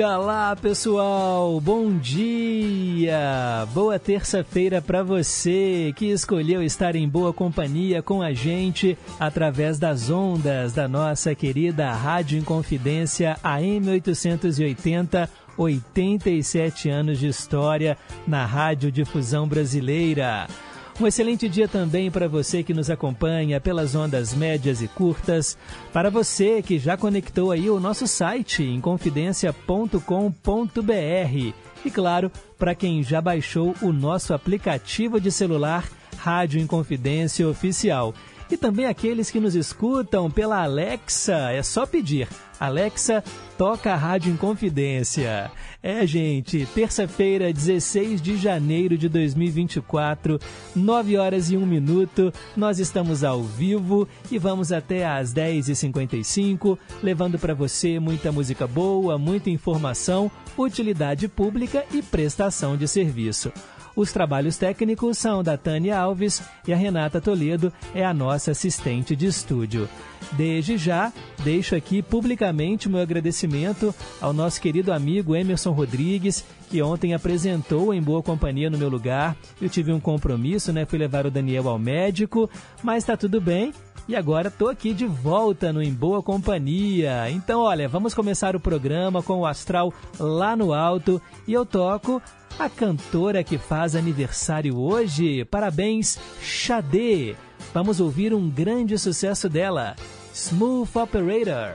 Diga lá, pessoal. Bom dia. Boa terça-feira para você que escolheu estar em boa companhia com a gente através das ondas da nossa querida Rádio Inconfidência AM 880, 87 anos de história na Rádio Difusão Brasileira. Um excelente dia também para você que nos acompanha pelas ondas médias e curtas, para você que já conectou aí o nosso site em e claro, para quem já baixou o nosso aplicativo de celular Rádio Inconfidência Oficial. E também aqueles que nos escutam pela Alexa, é só pedir. Alexa, toca a Rádio Inconfidência. É, gente, terça-feira, 16 de janeiro de 2024, 9 horas e 1 minuto, nós estamos ao vivo e vamos até às 10h55, levando para você muita música boa, muita informação, utilidade pública e prestação de serviço. Os trabalhos técnicos são da Tânia Alves e a Renata Toledo é a nossa assistente de estúdio. Desde já, deixo aqui publicamente meu agradecimento ao nosso querido amigo Emerson Rodrigues, que ontem apresentou em boa companhia no meu lugar. Eu tive um compromisso, né? Fui levar o Daniel ao médico, mas tá tudo bem. E agora tô aqui de volta no Em Boa Companhia. Então, olha, vamos começar o programa com o astral lá no alto e eu toco a cantora que faz aniversário hoje. Parabéns, Xadê. Vamos ouvir um grande sucesso dela, Smooth Operator.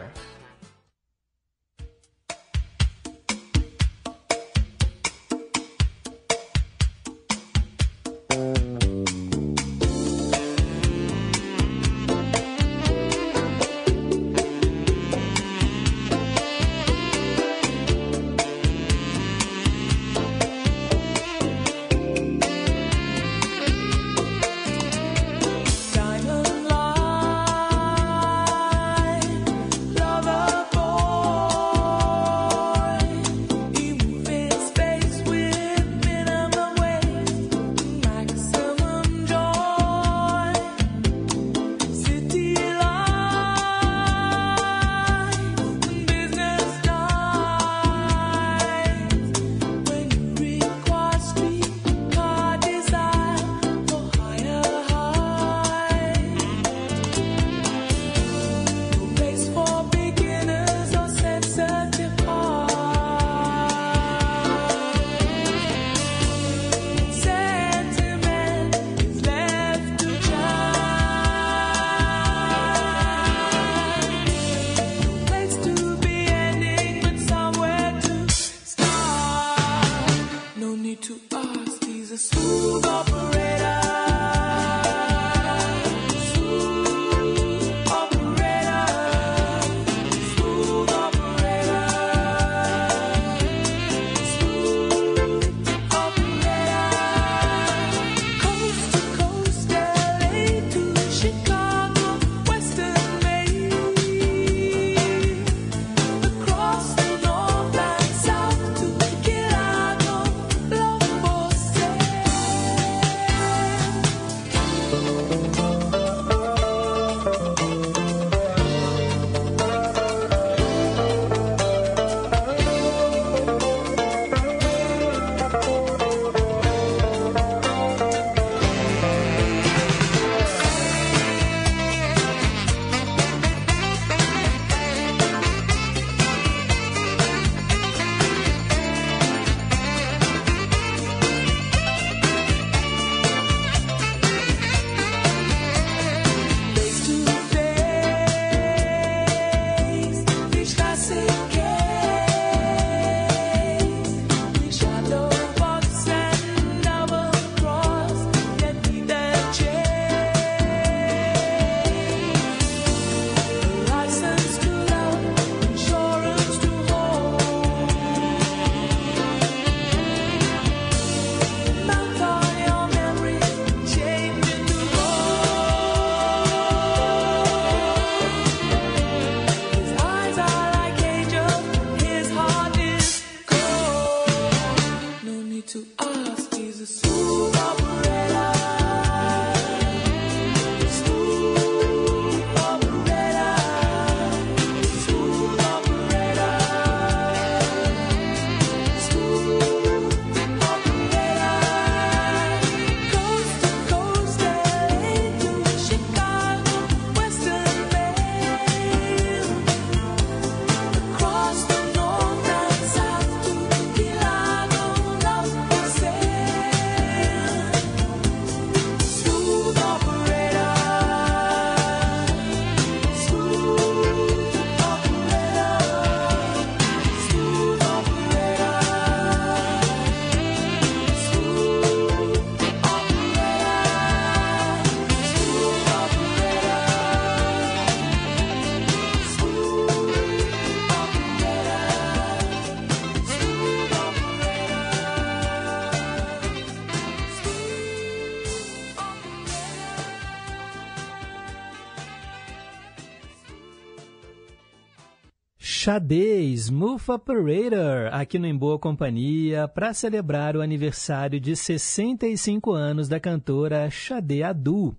Xadê Smooth Operator, aqui no Em Boa Companhia, para celebrar o aniversário de 65 anos da cantora Xadê Adu.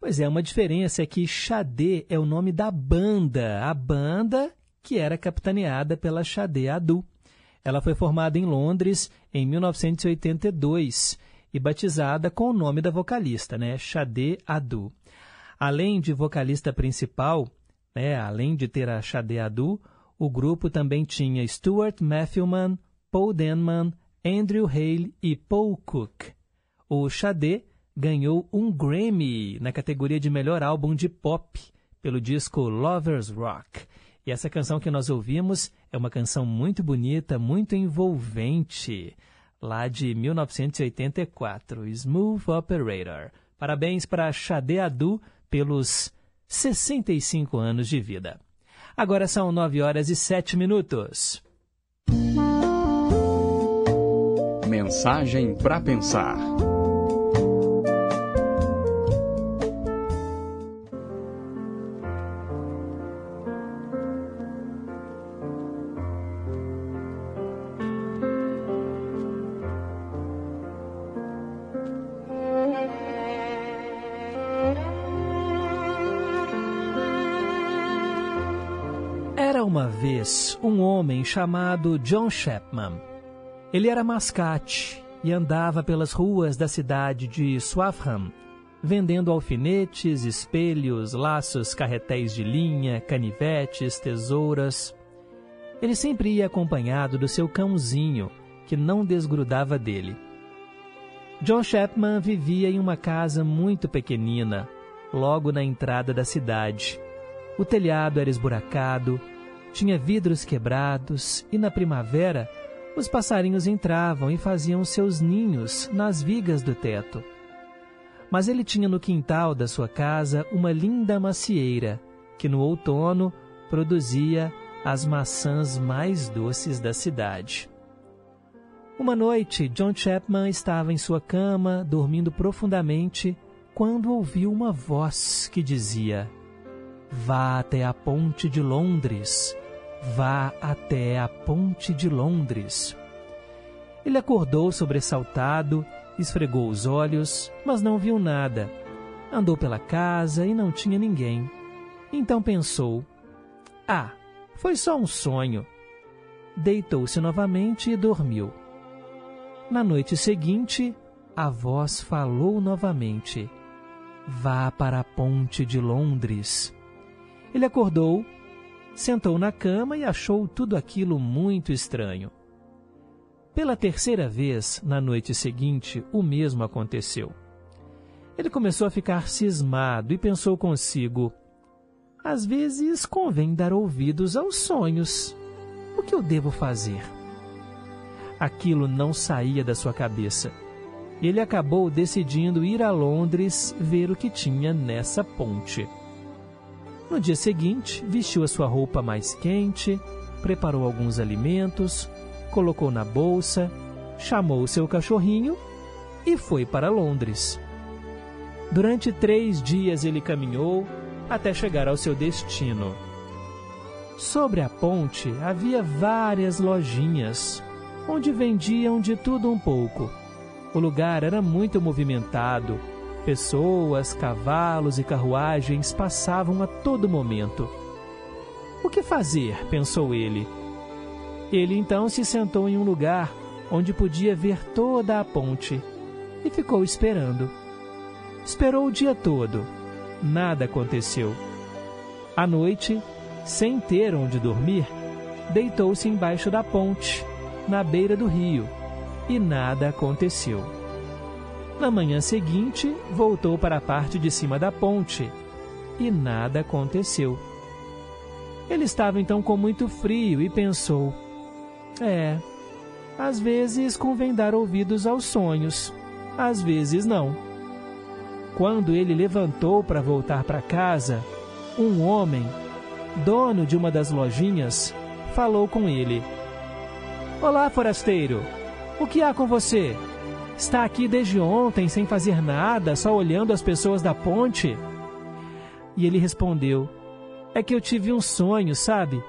Pois é, uma diferença é que Xadê é o nome da banda, a banda que era capitaneada pela Xadê Adu. Ela foi formada em Londres em 1982 e batizada com o nome da vocalista, né, Xadê Adu. Além de vocalista principal, né, além de ter a Xadê Adu, o grupo também tinha Stuart Matthewman, Paul Denman, Andrew Hale e Paul Cook. O Xadê ganhou um Grammy na categoria de melhor álbum de pop pelo disco Lovers Rock. E essa canção que nós ouvimos é uma canção muito bonita, muito envolvente, lá de 1984, Smooth Operator. Parabéns para Xadê Adu pelos 65 anos de vida. Agora são 9 horas e 7 minutos. Mensagem para pensar. Vez um homem chamado John Chapman. Ele era mascate e andava pelas ruas da cidade de Swaffham, vendendo alfinetes, espelhos, laços, carretéis de linha, canivetes, tesouras. Ele sempre ia acompanhado do seu cãozinho, que não desgrudava dele. John Chapman vivia em uma casa muito pequenina, logo na entrada da cidade. O telhado era esburacado, tinha vidros quebrados e na primavera os passarinhos entravam e faziam seus ninhos nas vigas do teto. Mas ele tinha no quintal da sua casa uma linda macieira que no outono produzia as maçãs mais doces da cidade. Uma noite, John Chapman estava em sua cama, dormindo profundamente, quando ouviu uma voz que dizia: Vá até a ponte de Londres Vá até a ponte de Londres. Ele acordou sobressaltado, esfregou os olhos, mas não viu nada. Andou pela casa e não tinha ninguém. Então pensou: Ah, foi só um sonho. Deitou-se novamente e dormiu. Na noite seguinte, a voz falou novamente: Vá para a ponte de Londres. Ele acordou, sentou na cama e achou tudo aquilo muito estranho. Pela terceira vez, na noite seguinte, o mesmo aconteceu. Ele começou a ficar cismado e pensou consigo: às vezes convém dar ouvidos aos sonhos. O que eu devo fazer? Aquilo não saía da sua cabeça. Ele acabou decidindo ir a Londres ver o que tinha nessa ponte. No dia seguinte, vestiu a sua roupa mais quente, preparou alguns alimentos, colocou na bolsa, chamou o seu cachorrinho e foi para Londres. Durante três dias ele caminhou até chegar ao seu destino. Sobre a ponte havia várias lojinhas, onde vendiam de tudo um pouco. O lugar era muito movimentado Pessoas, cavalos e carruagens passavam a todo momento. O que fazer? pensou ele. Ele então se sentou em um lugar onde podia ver toda a ponte e ficou esperando. Esperou o dia todo. Nada aconteceu. À noite, sem ter onde dormir, deitou-se embaixo da ponte, na beira do rio, e nada aconteceu. Na manhã seguinte, voltou para a parte de cima da ponte e nada aconteceu. Ele estava então com muito frio e pensou: É, às vezes convém dar ouvidos aos sonhos, às vezes não. Quando ele levantou para voltar para casa, um homem, dono de uma das lojinhas, falou com ele: Olá, forasteiro, o que há com você? Está aqui desde ontem sem fazer nada, só olhando as pessoas da ponte? E ele respondeu: É que eu tive um sonho, sabe?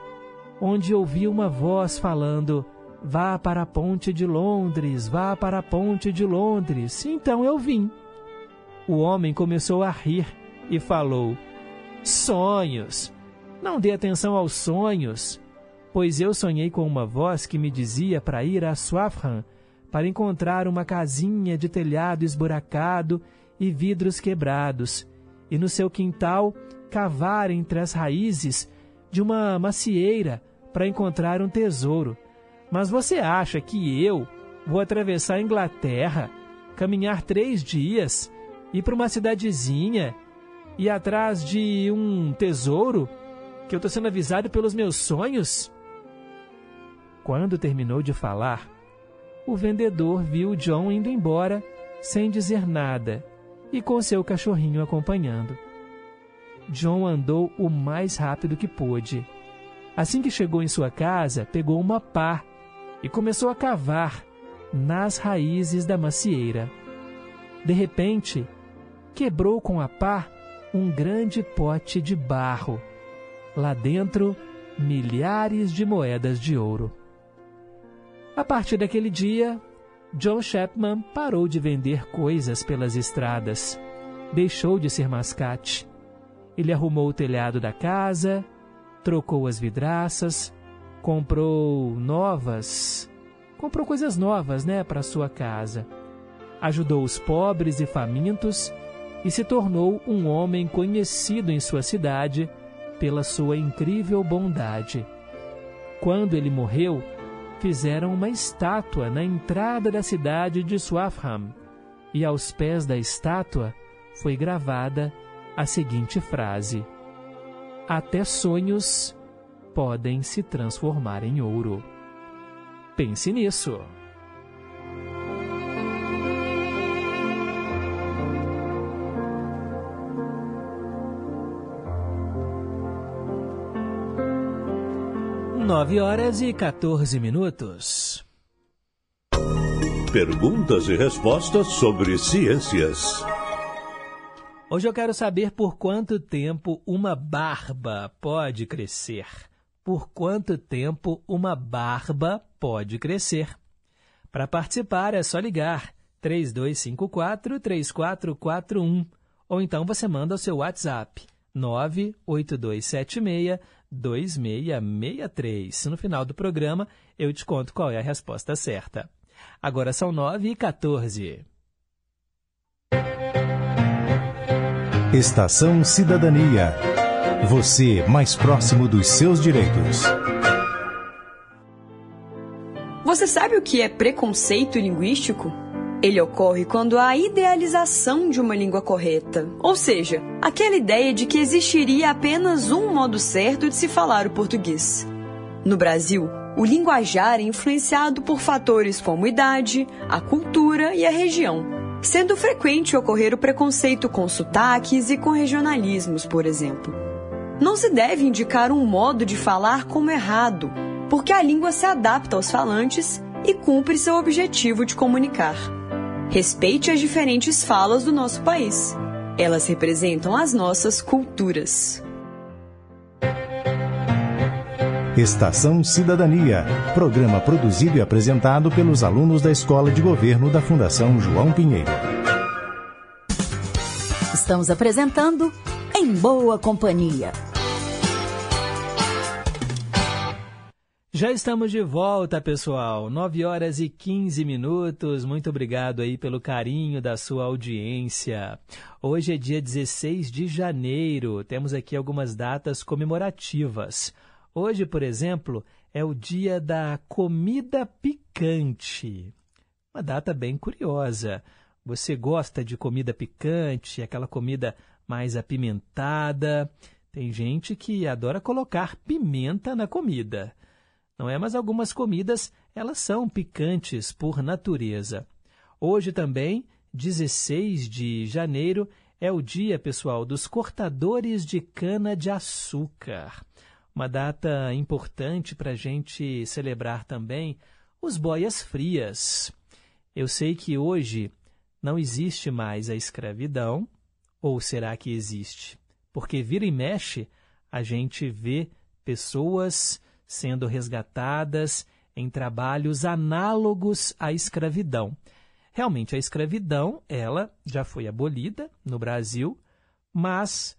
onde ouvi uma voz falando: Vá para a ponte de Londres, vá para a ponte de Londres. Então eu vim. O homem começou a rir e falou: Sonhos! Não dê atenção aos sonhos, pois eu sonhei com uma voz que me dizia para ir a Swafran para encontrar uma casinha de telhado esburacado e vidros quebrados, e no seu quintal cavar entre as raízes de uma macieira para encontrar um tesouro. Mas você acha que eu vou atravessar a Inglaterra, caminhar três dias, ir para uma cidadezinha e atrás de um tesouro que eu estou sendo avisado pelos meus sonhos? Quando terminou de falar, o vendedor viu John indo embora sem dizer nada e com seu cachorrinho acompanhando. John andou o mais rápido que pôde. Assim que chegou em sua casa, pegou uma pá e começou a cavar nas raízes da macieira. De repente, quebrou com a pá um grande pote de barro. Lá dentro, milhares de moedas de ouro. A partir daquele dia, John Chapman parou de vender coisas pelas estradas. Deixou de ser mascate. Ele arrumou o telhado da casa, trocou as vidraças, comprou novas, comprou coisas novas, né, para sua casa. Ajudou os pobres e famintos e se tornou um homem conhecido em sua cidade pela sua incrível bondade. Quando ele morreu, fizeram uma estátua na entrada da cidade de Swaffham, e aos pés da estátua foi gravada a seguinte frase: Até sonhos podem se transformar em ouro. Pense nisso. Nove horas e 14 minutos. Perguntas e respostas sobre ciências. Hoje eu quero saber por quanto tempo uma barba pode crescer. Por quanto tempo uma barba pode crescer? Para participar é só ligar 3254 3441 ou então você manda o seu WhatsApp 98276 2663. No final do programa eu te conto qual é a resposta certa. Agora são 9 e 14. Estação Cidadania. Você mais próximo dos seus direitos. Você sabe o que é preconceito linguístico? Ele ocorre quando há a idealização de uma língua correta, ou seja, aquela ideia de que existiria apenas um modo certo de se falar o português. No Brasil, o linguajar é influenciado por fatores como idade, a cultura e a região sendo frequente ocorrer o preconceito com sotaques e com regionalismos, por exemplo. Não se deve indicar um modo de falar como errado, porque a língua se adapta aos falantes e cumpre seu objetivo de comunicar. Respeite as diferentes falas do nosso país. Elas representam as nossas culturas. Estação Cidadania, programa produzido e apresentado pelos alunos da Escola de Governo da Fundação João Pinheiro. Estamos apresentando Em Boa Companhia. Já estamos de volta, pessoal. 9 horas e 15 minutos. Muito obrigado aí pelo carinho da sua audiência. Hoje é dia 16 de janeiro. Temos aqui algumas datas comemorativas. Hoje, por exemplo, é o dia da comida picante. Uma data bem curiosa. Você gosta de comida picante, aquela comida mais apimentada? Tem gente que adora colocar pimenta na comida. Não é? Mas algumas comidas, elas são picantes por natureza. Hoje também, 16 de janeiro, é o dia, pessoal, dos cortadores de cana de açúcar uma data importante para a gente celebrar também os boias frias. Eu sei que hoje não existe mais a escravidão, ou será que existe? Porque vira e mexe, a gente vê pessoas sendo resgatadas em trabalhos análogos à escravidão. Realmente, a escravidão, ela já foi abolida no Brasil, mas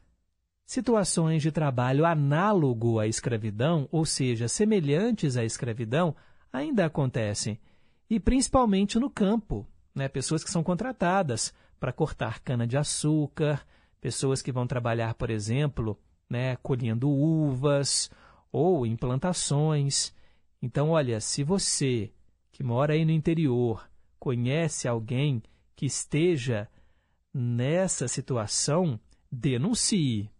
situações de trabalho análogo à escravidão, ou seja, semelhantes à escravidão, ainda acontecem. E principalmente no campo, né? pessoas que são contratadas para cortar cana-de-açúcar, pessoas que vão trabalhar, por exemplo, né, colhendo uvas ou em plantações. Então, olha, se você que mora aí no interior conhece alguém que esteja nessa situação, denuncie.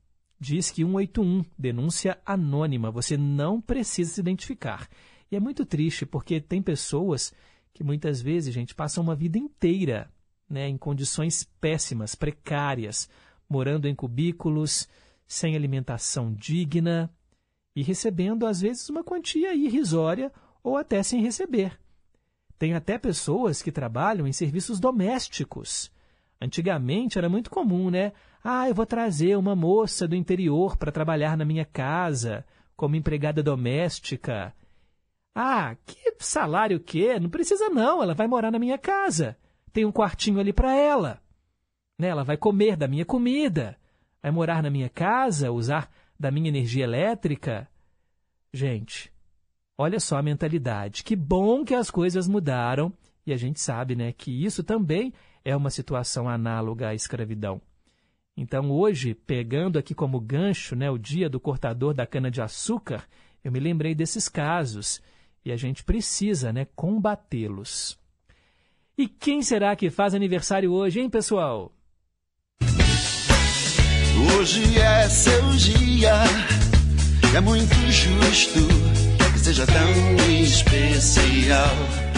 Diz que 181, denúncia anônima, você não precisa se identificar. E é muito triste porque tem pessoas que muitas vezes, gente, passam uma vida inteira né, em condições péssimas, precárias, morando em cubículos, sem alimentação digna e recebendo, às vezes, uma quantia irrisória ou até sem receber. Tem até pessoas que trabalham em serviços domésticos. Antigamente era muito comum, né? Ah, eu vou trazer uma moça do interior para trabalhar na minha casa, como empregada doméstica. Ah, que salário que? Não precisa não, ela vai morar na minha casa. Tem um quartinho ali para ela. Né? Ela vai comer da minha comida, vai morar na minha casa, usar da minha energia elétrica. Gente, Olha só a mentalidade. Que bom que as coisas mudaram e a gente sabe, né, que isso também é uma situação análoga à escravidão. Então, hoje, pegando aqui como gancho, né, o dia do cortador da cana de açúcar, eu me lembrei desses casos e a gente precisa, né, combatê-los. E quem será que faz aniversário hoje, hein, pessoal? Hoje é seu dia, é muito justo seja tão especial.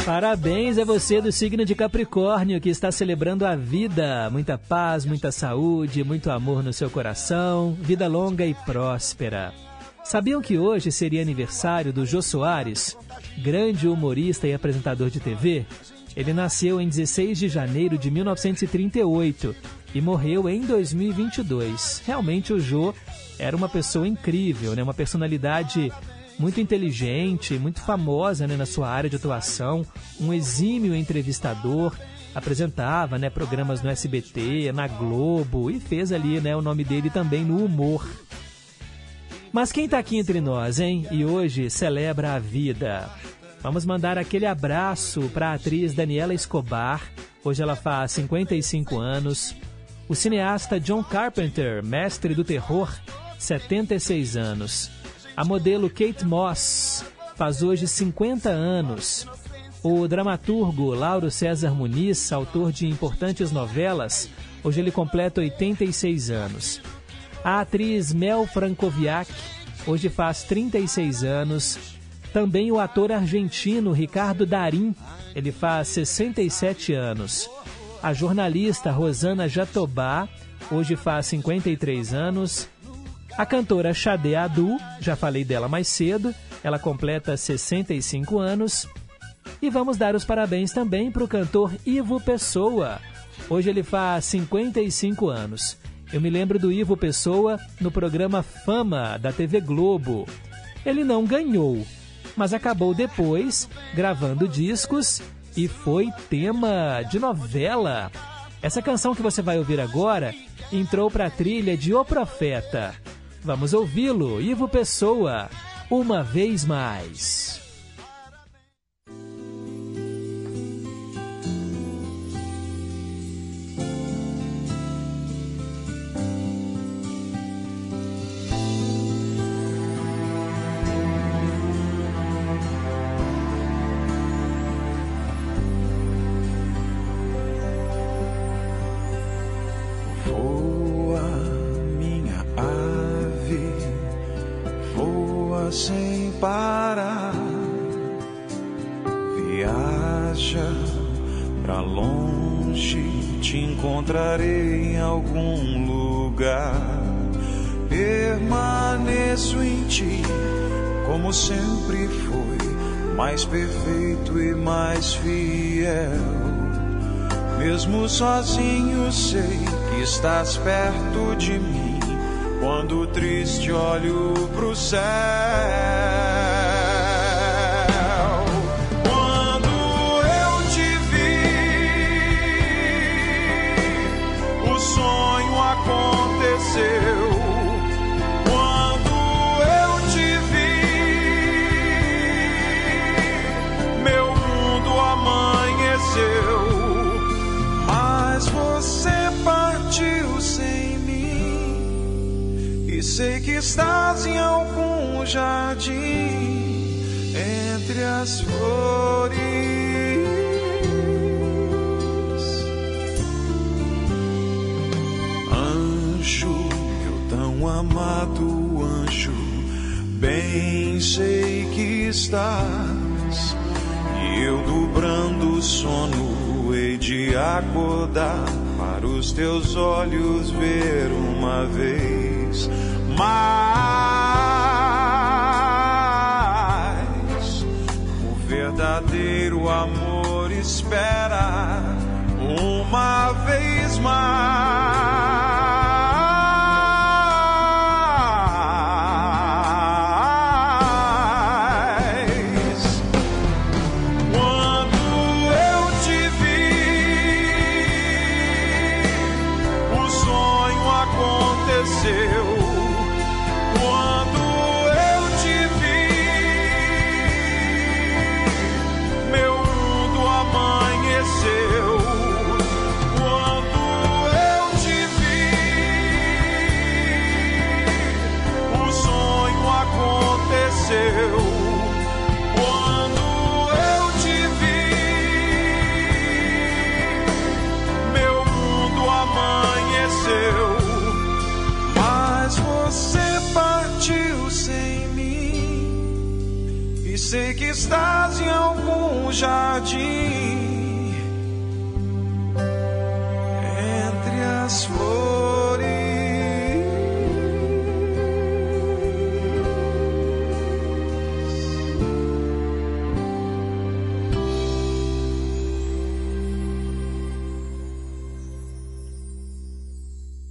Parabéns a você do signo de Capricórnio que está celebrando a vida. Muita paz, muita saúde, muito amor no seu coração, vida longa e próspera. Sabiam que hoje seria aniversário do Jô Soares, grande humorista e apresentador de TV? Ele nasceu em 16 de janeiro de 1938 e morreu em 2022. Realmente o Jô era uma pessoa incrível, né? uma personalidade muito inteligente, muito famosa né, na sua área de atuação, um exímio entrevistador, apresentava né, programas no SBT, na Globo e fez ali né, o nome dele também no humor. Mas quem está aqui entre nós, hein? E hoje celebra a vida. Vamos mandar aquele abraço para a atriz Daniela Escobar. Hoje ela faz 55 anos. O cineasta John Carpenter, mestre do terror, 76 anos. A modelo Kate Moss faz hoje 50 anos. O dramaturgo Lauro César Muniz, autor de importantes novelas, hoje ele completa 86 anos. A atriz Mel Francoviac hoje faz 36 anos. Também o ator argentino Ricardo Darim, ele faz 67 anos. A jornalista Rosana Jatobá hoje faz 53 anos. A cantora Xade Adu, já falei dela mais cedo, ela completa 65 anos. E vamos dar os parabéns também para o cantor Ivo Pessoa. Hoje ele faz 55 anos. Eu me lembro do Ivo Pessoa no programa Fama da TV Globo. Ele não ganhou, mas acabou depois gravando discos e foi tema de novela. Essa canção que você vai ouvir agora entrou para a trilha de O Profeta. Vamos ouvi-lo, Ivo Pessoa, uma vez mais. Mais perfeito e mais fiel. Mesmo sozinho sei que estás perto de mim, quando triste olho pro céu. Estás em algum jardim entre as flores. Anjo, meu tão amado anjo, bem sei que estás. E eu dobrando o sono hei de acordar para os teus olhos ver uma vez mais. O verdadeiro amor espera uma vez mais.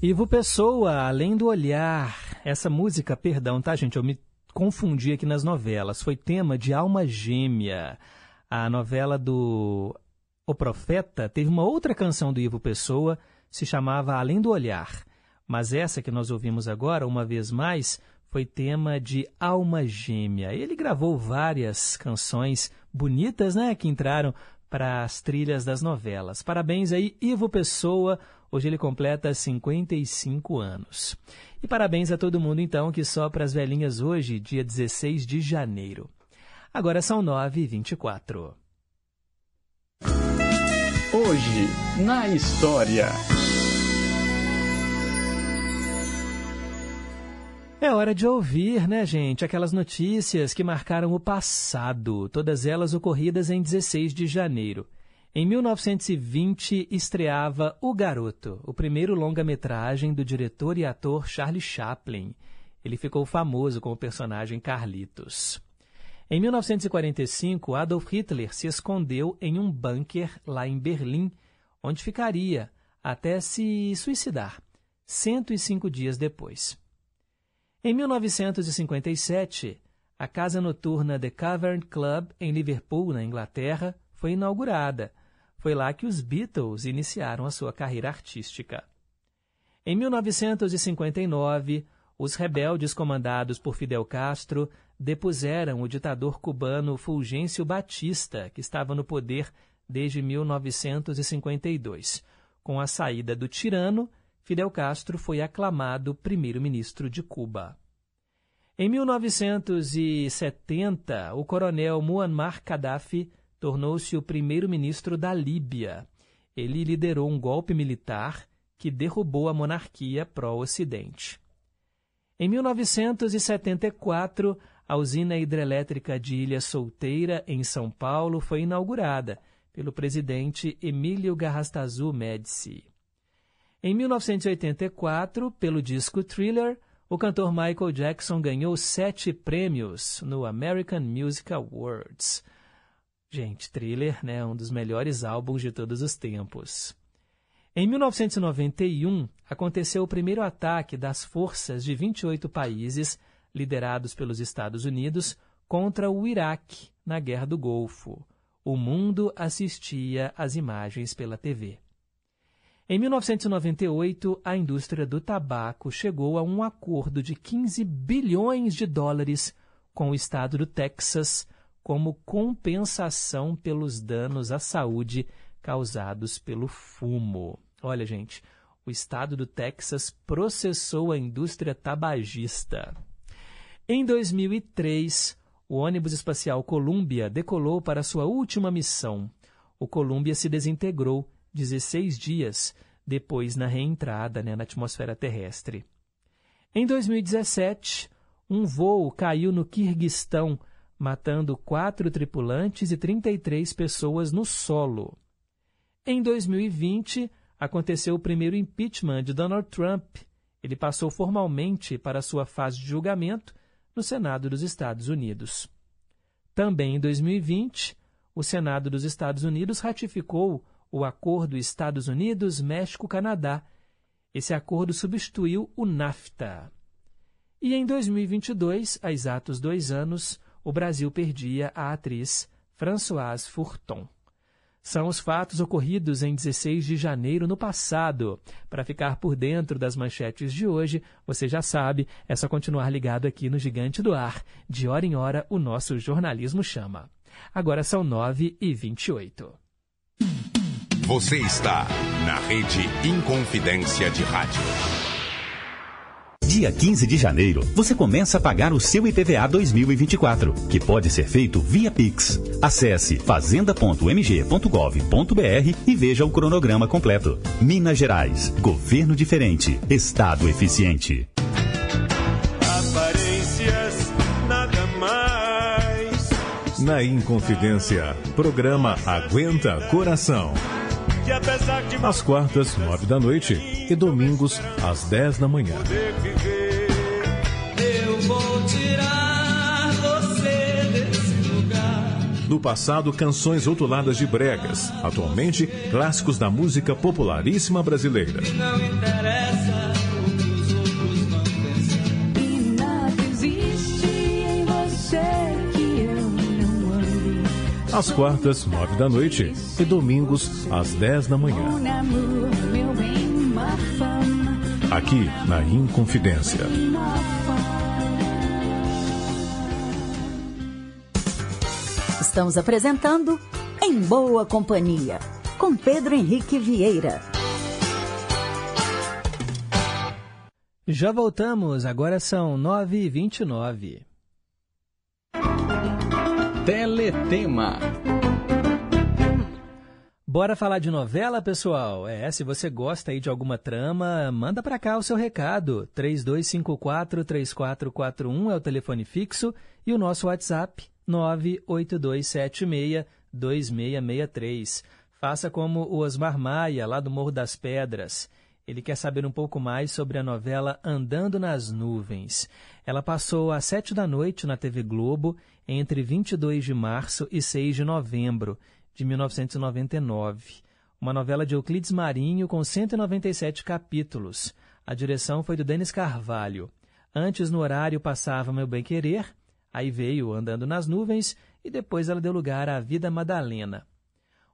Ivo Pessoa, além do olhar, essa música, perdão, tá, gente? Eu me confundi aqui nas novelas. Foi tema de Alma Gêmea. A novela do O Profeta teve uma outra canção do Ivo Pessoa, se chamava Além do Olhar. Mas essa que nós ouvimos agora, uma vez mais, foi tema de Alma Gêmea. Ele gravou várias canções bonitas, né, que entraram para as trilhas das novelas. Parabéns aí, Ivo Pessoa. Hoje ele completa 55 anos. E parabéns a todo mundo, então, que sopra as velhinhas hoje, dia 16 de janeiro. Agora são 9h24. Hoje, na história. É hora de ouvir, né, gente, aquelas notícias que marcaram o passado, todas elas ocorridas em 16 de janeiro. Em 1920 estreava O Garoto, o primeiro longa-metragem do diretor e ator Charlie Chaplin. Ele ficou famoso com o personagem Carlitos. Em 1945, Adolf Hitler se escondeu em um bunker lá em Berlim, onde ficaria até se suicidar, 105 dias depois. Em 1957, a casa noturna The Cavern Club, em Liverpool, na Inglaterra, foi inaugurada. Foi lá que os Beatles iniciaram a sua carreira artística. Em 1959, os rebeldes comandados por Fidel Castro depuseram o ditador cubano Fulgêncio Batista, que estava no poder desde 1952. Com a saída do tirano, Fidel Castro foi aclamado primeiro-ministro de Cuba. Em 1970, o coronel Muammar Gaddafi tornou-se o primeiro-ministro da Líbia. Ele liderou um golpe militar que derrubou a monarquia pró-Ocidente. Em 1974, a usina hidrelétrica de Ilha Solteira, em São Paulo, foi inaugurada pelo presidente Emílio Garrastazu Médici. Em 1984, pelo disco Thriller, o cantor Michael Jackson ganhou sete prêmios no American Music Awards. Gente, Thriller né, um dos melhores álbuns de todos os tempos. Em 1991, aconteceu o primeiro ataque das forças de 28 países, liderados pelos Estados Unidos, contra o Iraque, na Guerra do Golfo. O mundo assistia às imagens pela TV. Em 1998, a indústria do tabaco chegou a um acordo de 15 bilhões de dólares com o estado do Texas como compensação pelos danos à saúde causados pelo fumo. Olha, gente, o estado do Texas processou a indústria tabagista. Em 2003, o ônibus espacial Columbia decolou para sua última missão. O Columbia se desintegrou 16 dias depois na reentrada né, na atmosfera terrestre. Em 2017, um voo caiu no Quirguistão, matando quatro tripulantes e 33 pessoas no solo. Em 2020, aconteceu o primeiro impeachment de Donald Trump. Ele passou formalmente para sua fase de julgamento no Senado dos Estados Unidos. Também em 2020, o Senado dos Estados Unidos ratificou o Acordo Estados Unidos-México-Canadá. Esse acordo substituiu o NAFTA. E em 2022, há exatos dois anos, o Brasil perdia a atriz Françoise Fourton. São os fatos ocorridos em 16 de janeiro no passado. Para ficar por dentro das manchetes de hoje, você já sabe, é só continuar ligado aqui no Gigante do Ar. De hora em hora, o nosso jornalismo chama. Agora são 9 e 28. Você está na Rede Inconfidência de Rádio. Dia 15 de janeiro, você começa a pagar o seu IPVA 2024, que pode ser feito via Pix. Acesse fazenda.mg.gov.br e veja o cronograma completo. Minas Gerais, governo diferente, estado eficiente. Aparências, nada mais. Na Inconfidência, programa Aguenta Coração. Às quartas, nove da noite e domingos, às dez da manhã. eu vou tirar você desse lugar. No passado, canções rotuladas de bregas. Atualmente, clássicos da música popularíssima brasileira. Não interessa Às quartas, nove da noite e domingos, às dez da manhã. Aqui na Inconfidência. Estamos apresentando Em Boa Companhia, com Pedro Henrique Vieira. Já voltamos, agora são 9 e 29. Teletema. Bora falar de novela, pessoal? É, se você gosta aí de alguma trama, manda para cá o seu recado. 3254-3441 é o telefone fixo e o nosso WhatsApp 98276-2663. Faça como o Osmar Maia, lá do Morro das Pedras. Ele quer saber um pouco mais sobre a novela Andando nas Nuvens. Ela passou às sete da noite na TV Globo entre 22 de março e 6 de novembro de 1999. Uma novela de Euclides Marinho com 197 capítulos. A direção foi do Denis Carvalho. Antes, no horário, passava Meu Bem Querer, aí veio Andando nas Nuvens e depois ela deu lugar à Vida Madalena.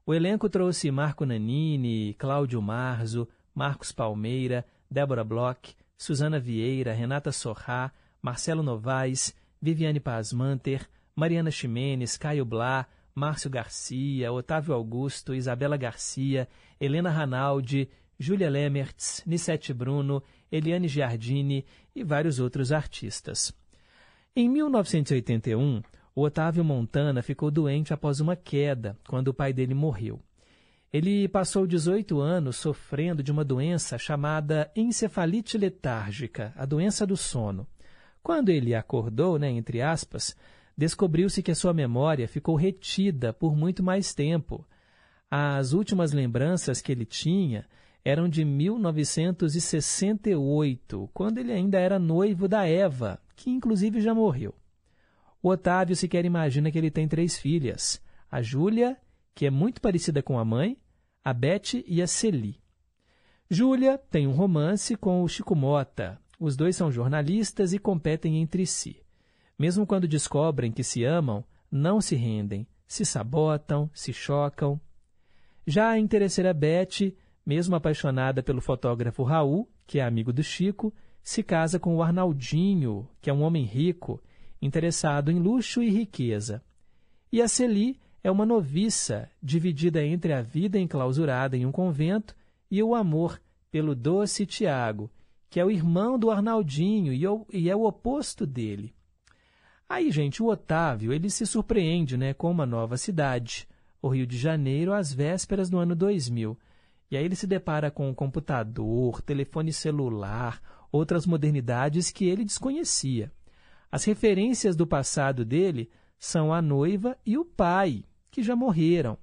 O elenco trouxe Marco Nanini, Cláudio Marzo, Marcos Palmeira, Débora Bloch, Suzana Vieira, Renata Sorrá, Marcelo Novaes, Viviane Pazmanter, Mariana Ximenes, Caio Blá, Márcio Garcia, Otávio Augusto, Isabela Garcia, Helena Ranaldi, Júlia Lemertz, Nissete Bruno, Eliane Giardini e vários outros artistas. Em 1981, o Otávio Montana ficou doente após uma queda, quando o pai dele morreu. Ele passou 18 anos sofrendo de uma doença chamada encefalite letárgica, a doença do sono. Quando ele acordou, né, entre aspas, descobriu-se que a sua memória ficou retida por muito mais tempo. As últimas lembranças que ele tinha eram de 1968, quando ele ainda era noivo da Eva, que inclusive já morreu. O Otávio sequer imagina que ele tem três filhas: a Júlia, que é muito parecida com a mãe, a Beth e a Celi. Júlia tem um romance com o Chico Mota. Os dois são jornalistas e competem entre si. Mesmo quando descobrem que se amam, não se rendem, se sabotam, se chocam. Já a interesseira Beth, mesmo apaixonada pelo fotógrafo Raul, que é amigo do Chico, se casa com o Arnaldinho, que é um homem rico, interessado em luxo e riqueza. E a Celi é uma noviça, dividida entre a vida enclausurada em um convento e o amor pelo doce Tiago, que é o irmão do Arnaldinho e, e é o oposto dele. Aí, gente, o Otávio, ele se surpreende, né, com uma nova cidade, o Rio de Janeiro, às vésperas do ano 2000. E aí ele se depara com um computador, telefone celular, outras modernidades que ele desconhecia. As referências do passado dele são a noiva e o pai, que já morreram.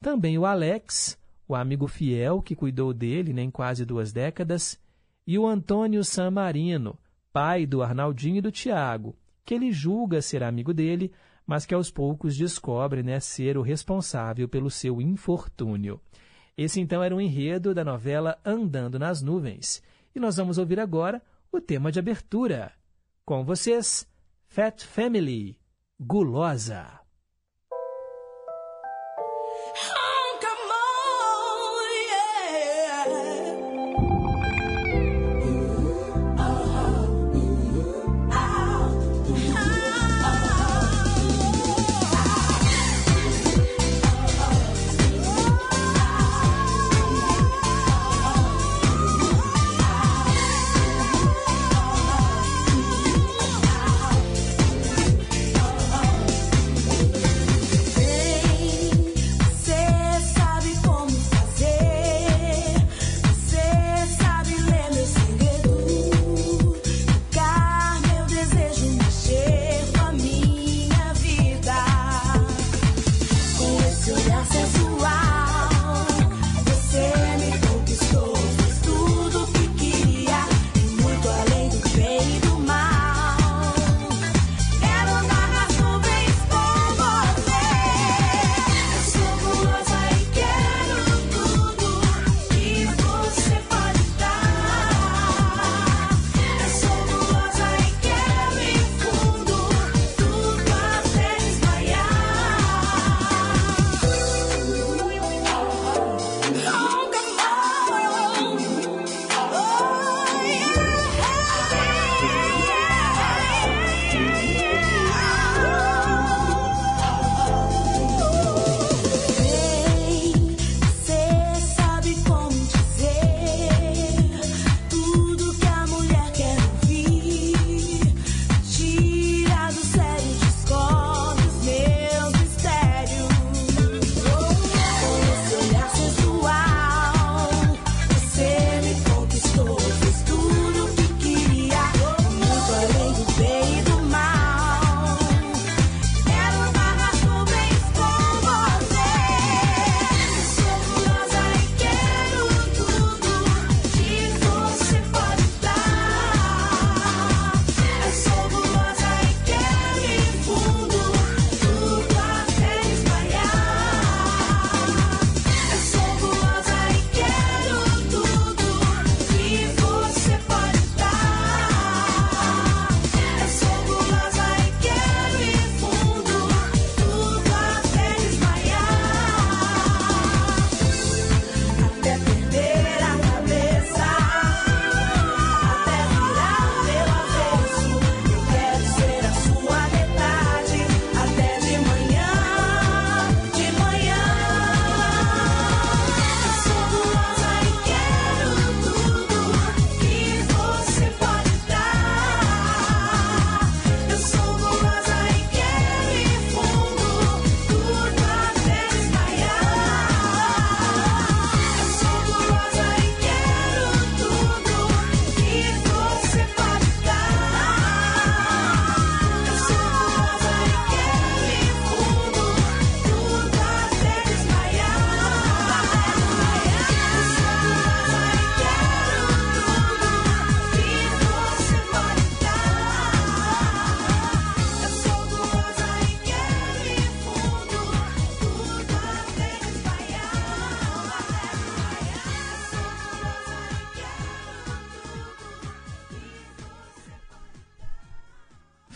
Também o Alex, o amigo fiel que cuidou dele né, em quase duas décadas, e o Antônio San Marino, pai do Arnaldinho e do Tiago, que ele julga ser amigo dele, mas que aos poucos descobre né, ser o responsável pelo seu infortúnio. Esse então era um enredo da novela Andando nas Nuvens. E nós vamos ouvir agora o tema de abertura. Com vocês, Fat Family, Gulosa.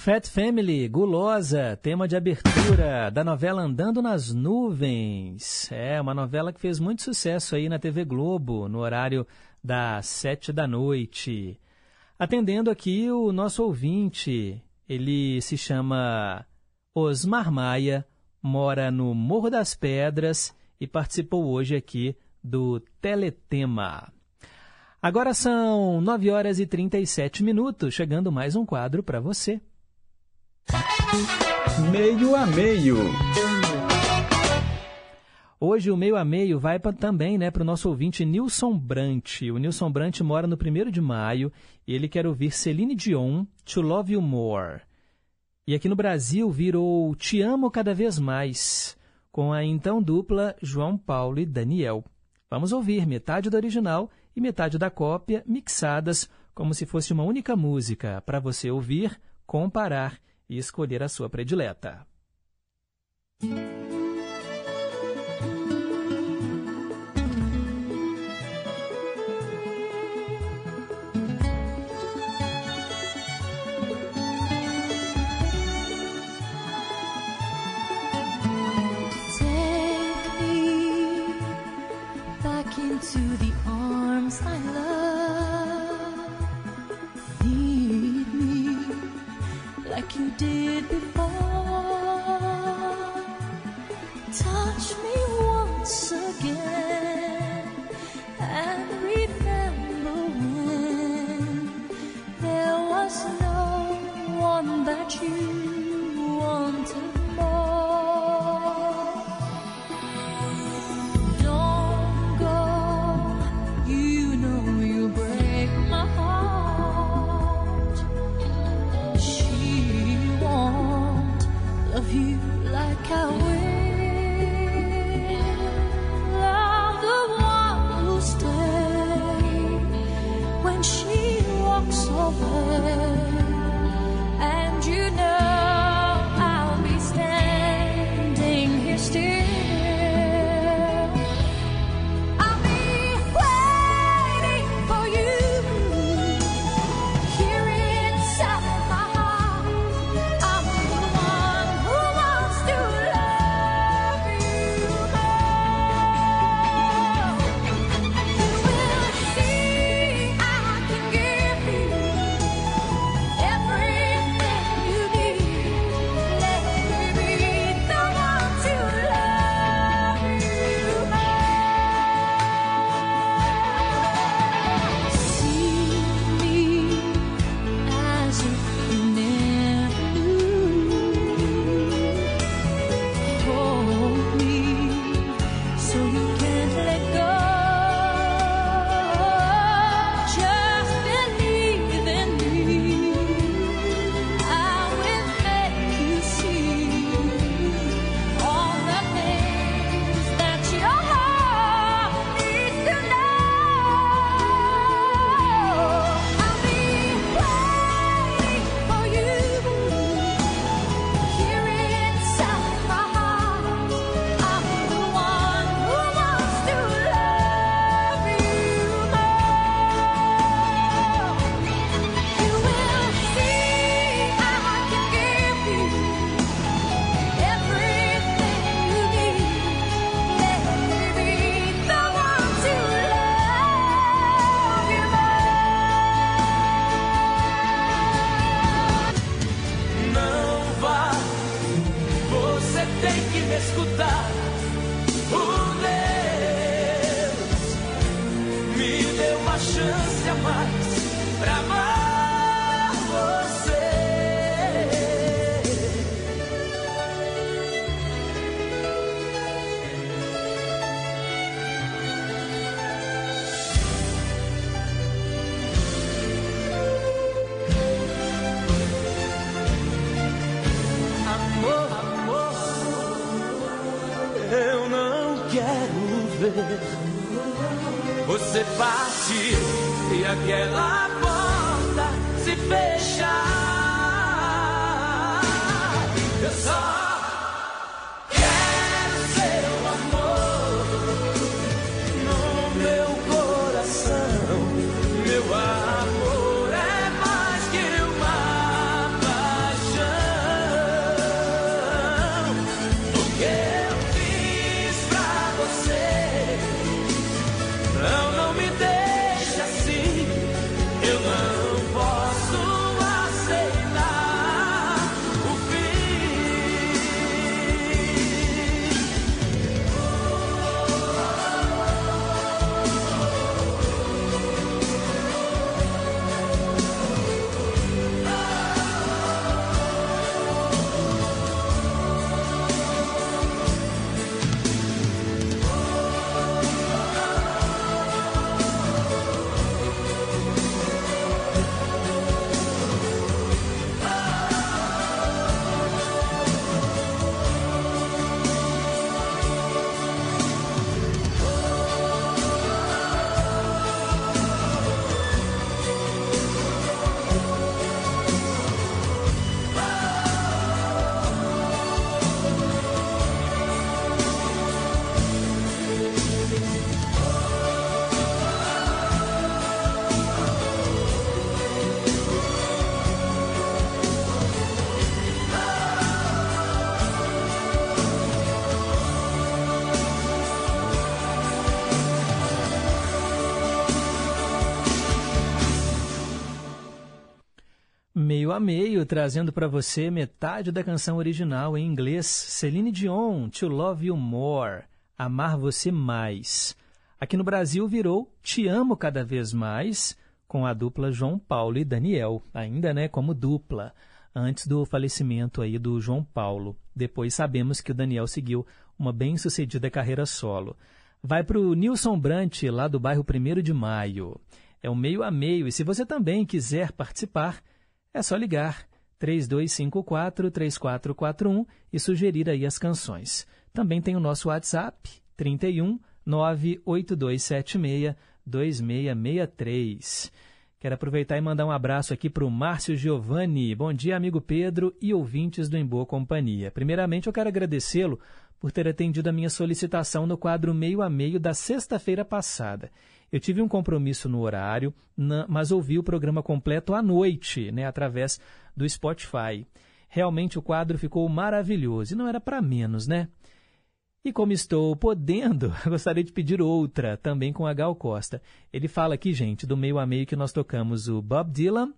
Fat Family, Gulosa, tema de abertura da novela Andando nas Nuvens. É, uma novela que fez muito sucesso aí na TV Globo, no horário das sete da noite. Atendendo aqui o nosso ouvinte, ele se chama Osmar Maia, mora no Morro das Pedras e participou hoje aqui do Teletema. Agora são 9 horas e 37 minutos, chegando mais um quadro para você. Meio a meio. Hoje o meio a meio vai pra, também né, para o nosso ouvinte Nilson Brant. O Nilson Brant mora no 1 de maio e ele quer ouvir Celine Dion, To Love You More. E aqui no Brasil virou Te Amo Cada Vez Mais, com a então dupla João Paulo e Daniel. Vamos ouvir metade do original e metade da cópia mixadas como se fosse uma única música para você ouvir, comparar e escolher a sua predileta. The arms I love. did before. Touch me once again and remember when there was no one that you wanted. over. Meio, trazendo para você metade da canção original em inglês, Celine Dion, To Love You More, Amar Você Mais. Aqui no Brasil virou Te Amo Cada Vez Mais, com a dupla João Paulo e Daniel, ainda né, como dupla, antes do falecimento aí do João Paulo. Depois sabemos que o Daniel seguiu uma bem-sucedida carreira solo. Vai para o Nilson Brant, lá do bairro 1 de Maio. É um meio a meio, e se você também quiser participar, é só ligar 3254-3441 e sugerir aí as canções. Também tem o nosso WhatsApp, 31 98276 2663. Quero aproveitar e mandar um abraço aqui para o Márcio Giovanni. Bom dia, amigo Pedro e ouvintes do Em Boa Companhia. Primeiramente, eu quero agradecê-lo por ter atendido a minha solicitação no quadro Meio a Meio da sexta-feira passada. Eu tive um compromisso no horário, mas ouvi o programa completo à noite, né, através do Spotify. Realmente o quadro ficou maravilhoso e não era para menos, né? E como estou podendo, gostaria de pedir outra, também com a Gal Costa. Ele fala aqui, gente, do meio a meio que nós tocamos o Bob Dylan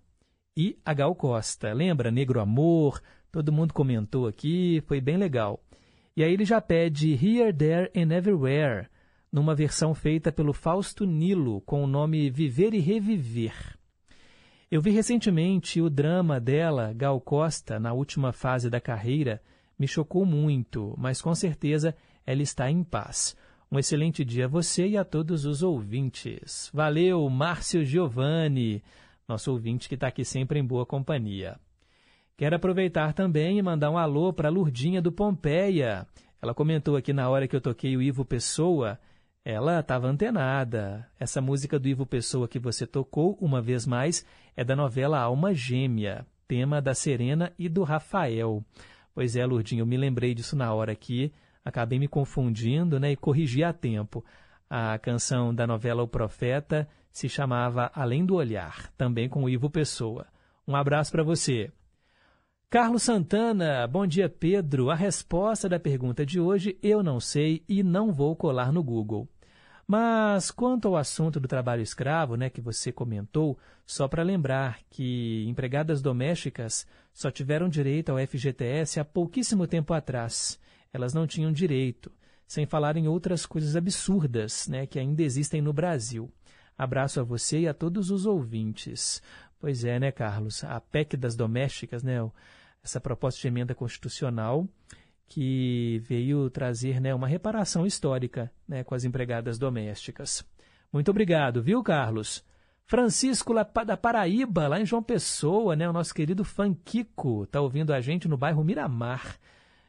e a Gal Costa. Lembra? Negro Amor, todo mundo comentou aqui, foi bem legal. E aí ele já pede Here, There and Everywhere, numa versão feita pelo Fausto Nilo, com o nome Viver e Reviver. Eu vi recentemente o drama dela, Gal Costa, na última fase da carreira, me chocou muito, mas com certeza ela está em paz. Um excelente dia a você e a todos os ouvintes. Valeu, Márcio Giovanni, nosso ouvinte que está aqui sempre em boa companhia. Quero aproveitar também e mandar um alô para a Lurdinha do Pompeia. Ela comentou aqui na hora que eu toquei o Ivo Pessoa, ela estava antenada. Essa música do Ivo Pessoa que você tocou uma vez mais é da novela Alma Gêmea, tema da Serena e do Rafael. Pois é, Lurdinha, eu me lembrei disso na hora aqui, acabei me confundindo né, e corrigi a tempo. A canção da novela O Profeta se chamava Além do Olhar, também com o Ivo Pessoa. Um abraço para você. Carlos Santana, bom dia Pedro. A resposta da pergunta de hoje eu não sei e não vou colar no Google. Mas quanto ao assunto do trabalho escravo, né, que você comentou, só para lembrar que empregadas domésticas só tiveram direito ao FGTS há pouquíssimo tempo atrás. Elas não tinham direito, sem falar em outras coisas absurdas, né, que ainda existem no Brasil. Abraço a você e a todos os ouvintes. Pois é, né, Carlos? A PEC das domésticas, né, essa proposta de emenda constitucional que veio trazer né, uma reparação histórica né, com as empregadas domésticas. Muito obrigado, viu, Carlos? Francisco da Paraíba, lá em João Pessoa, né, o nosso querido Fanquico, está ouvindo a gente no bairro Miramar.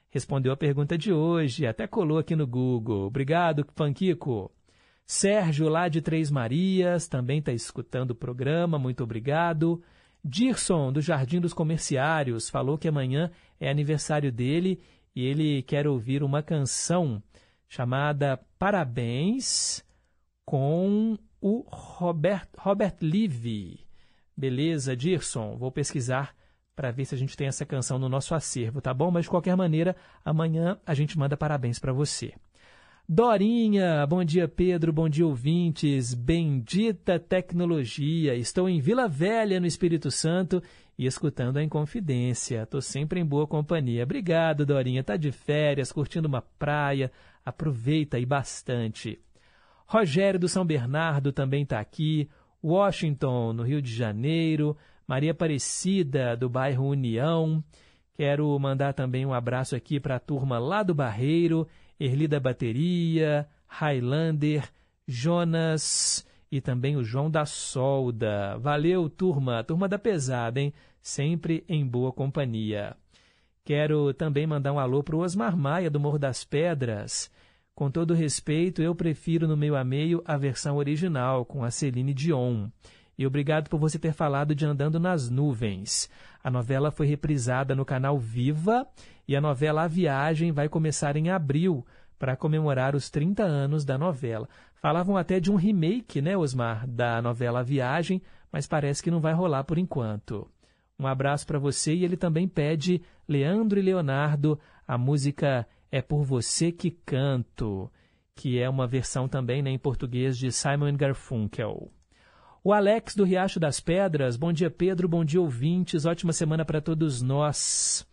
Respondeu a pergunta de hoje, até colou aqui no Google. Obrigado, Fanquico. Sérgio, lá de Três Marias, também está escutando o programa, muito obrigado. Dirson, do Jardim dos Comerciários, falou que amanhã é aniversário dele e ele quer ouvir uma canção chamada Parabéns com o Robert, Robert Livy. Beleza, Dirson? Vou pesquisar para ver se a gente tem essa canção no nosso acervo, tá bom? Mas de qualquer maneira, amanhã a gente manda parabéns para você. Dorinha, bom dia Pedro, bom dia ouvintes, bendita tecnologia. Estou em Vila Velha, no Espírito Santo, e escutando a Inconfidência. Estou sempre em boa companhia. Obrigado, Dorinha. Tá de férias, curtindo uma praia. Aproveita aí bastante. Rogério do São Bernardo também está aqui. Washington, no Rio de Janeiro. Maria Aparecida, do bairro União. Quero mandar também um abraço aqui para a turma lá do Barreiro Erli da Bateria, Highlander, Jonas e também o João da Solda. Valeu, turma, turma da pesada, hein? Sempre em boa companhia. Quero também mandar um alô para o Osmar Maia, do Morro das Pedras. Com todo respeito, eu prefiro no meio a meio a versão original, com a Celine Dion. E obrigado por você ter falado de Andando nas Nuvens. A novela foi reprisada no canal Viva e a novela A Viagem vai começar em abril para comemorar os 30 anos da novela. Falavam até de um remake, né, Osmar, da novela A Viagem, mas parece que não vai rolar por enquanto. Um abraço para você e ele também pede Leandro e Leonardo, a música É Por Você Que Canto, que é uma versão também né, em português de Simon Garfunkel. O Alex do Riacho das Pedras, bom dia Pedro, bom dia ouvintes, ótima semana para todos nós.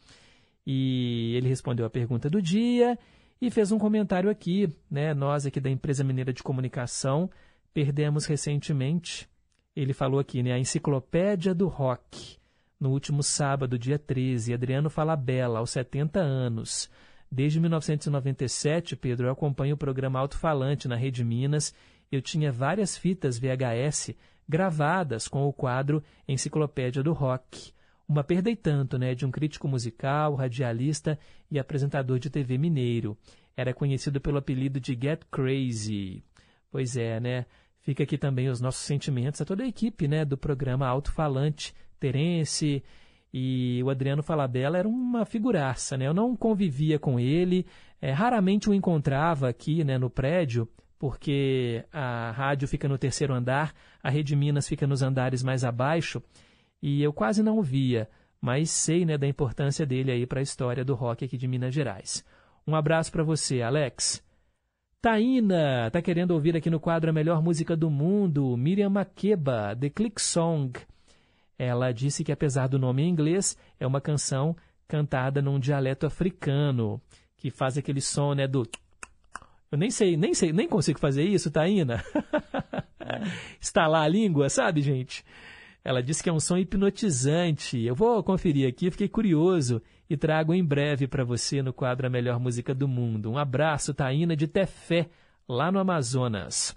E ele respondeu a pergunta do dia e fez um comentário aqui, né? Nós aqui da empresa mineira de comunicação perdemos recentemente. Ele falou aqui, né? A enciclopédia do rock. No último sábado, dia 13, Adriano Falabella, aos 70 anos. Desde 1997, Pedro, eu acompanho o programa Alto Falante na Rede Minas. Eu tinha várias fitas VHS gravadas com o quadro Enciclopédia do Rock. Uma perda e tanto, né, de um crítico musical, radialista e apresentador de TV mineiro. Era conhecido pelo apelido de Get Crazy. Pois é, né? Fica aqui também os nossos sentimentos a toda a equipe, né, do programa Alto Falante, Terence e o Adriano Falabella era uma figuraça, né? Eu não convivia com ele, é, raramente o encontrava aqui, né, no prédio, porque a rádio fica no terceiro andar, a Rede Minas fica nos andares mais abaixo, e eu quase não o via, mas sei né, da importância dele aí para a história do rock aqui de Minas Gerais. Um abraço para você, Alex. Taína, tá querendo ouvir aqui no quadro a melhor música do mundo, Miriam Makeba, The Click Song. Ela disse que apesar do nome em inglês, é uma canção cantada num dialeto africano, que faz aquele som, né, do eu nem sei, nem sei, nem consigo fazer isso, Taína. Estalar a língua, sabe, gente? Ela disse que é um som hipnotizante. Eu vou conferir aqui, fiquei curioso e trago em breve para você no quadro A Melhor Música do Mundo. Um abraço, Taína de Tefé, lá no Amazonas.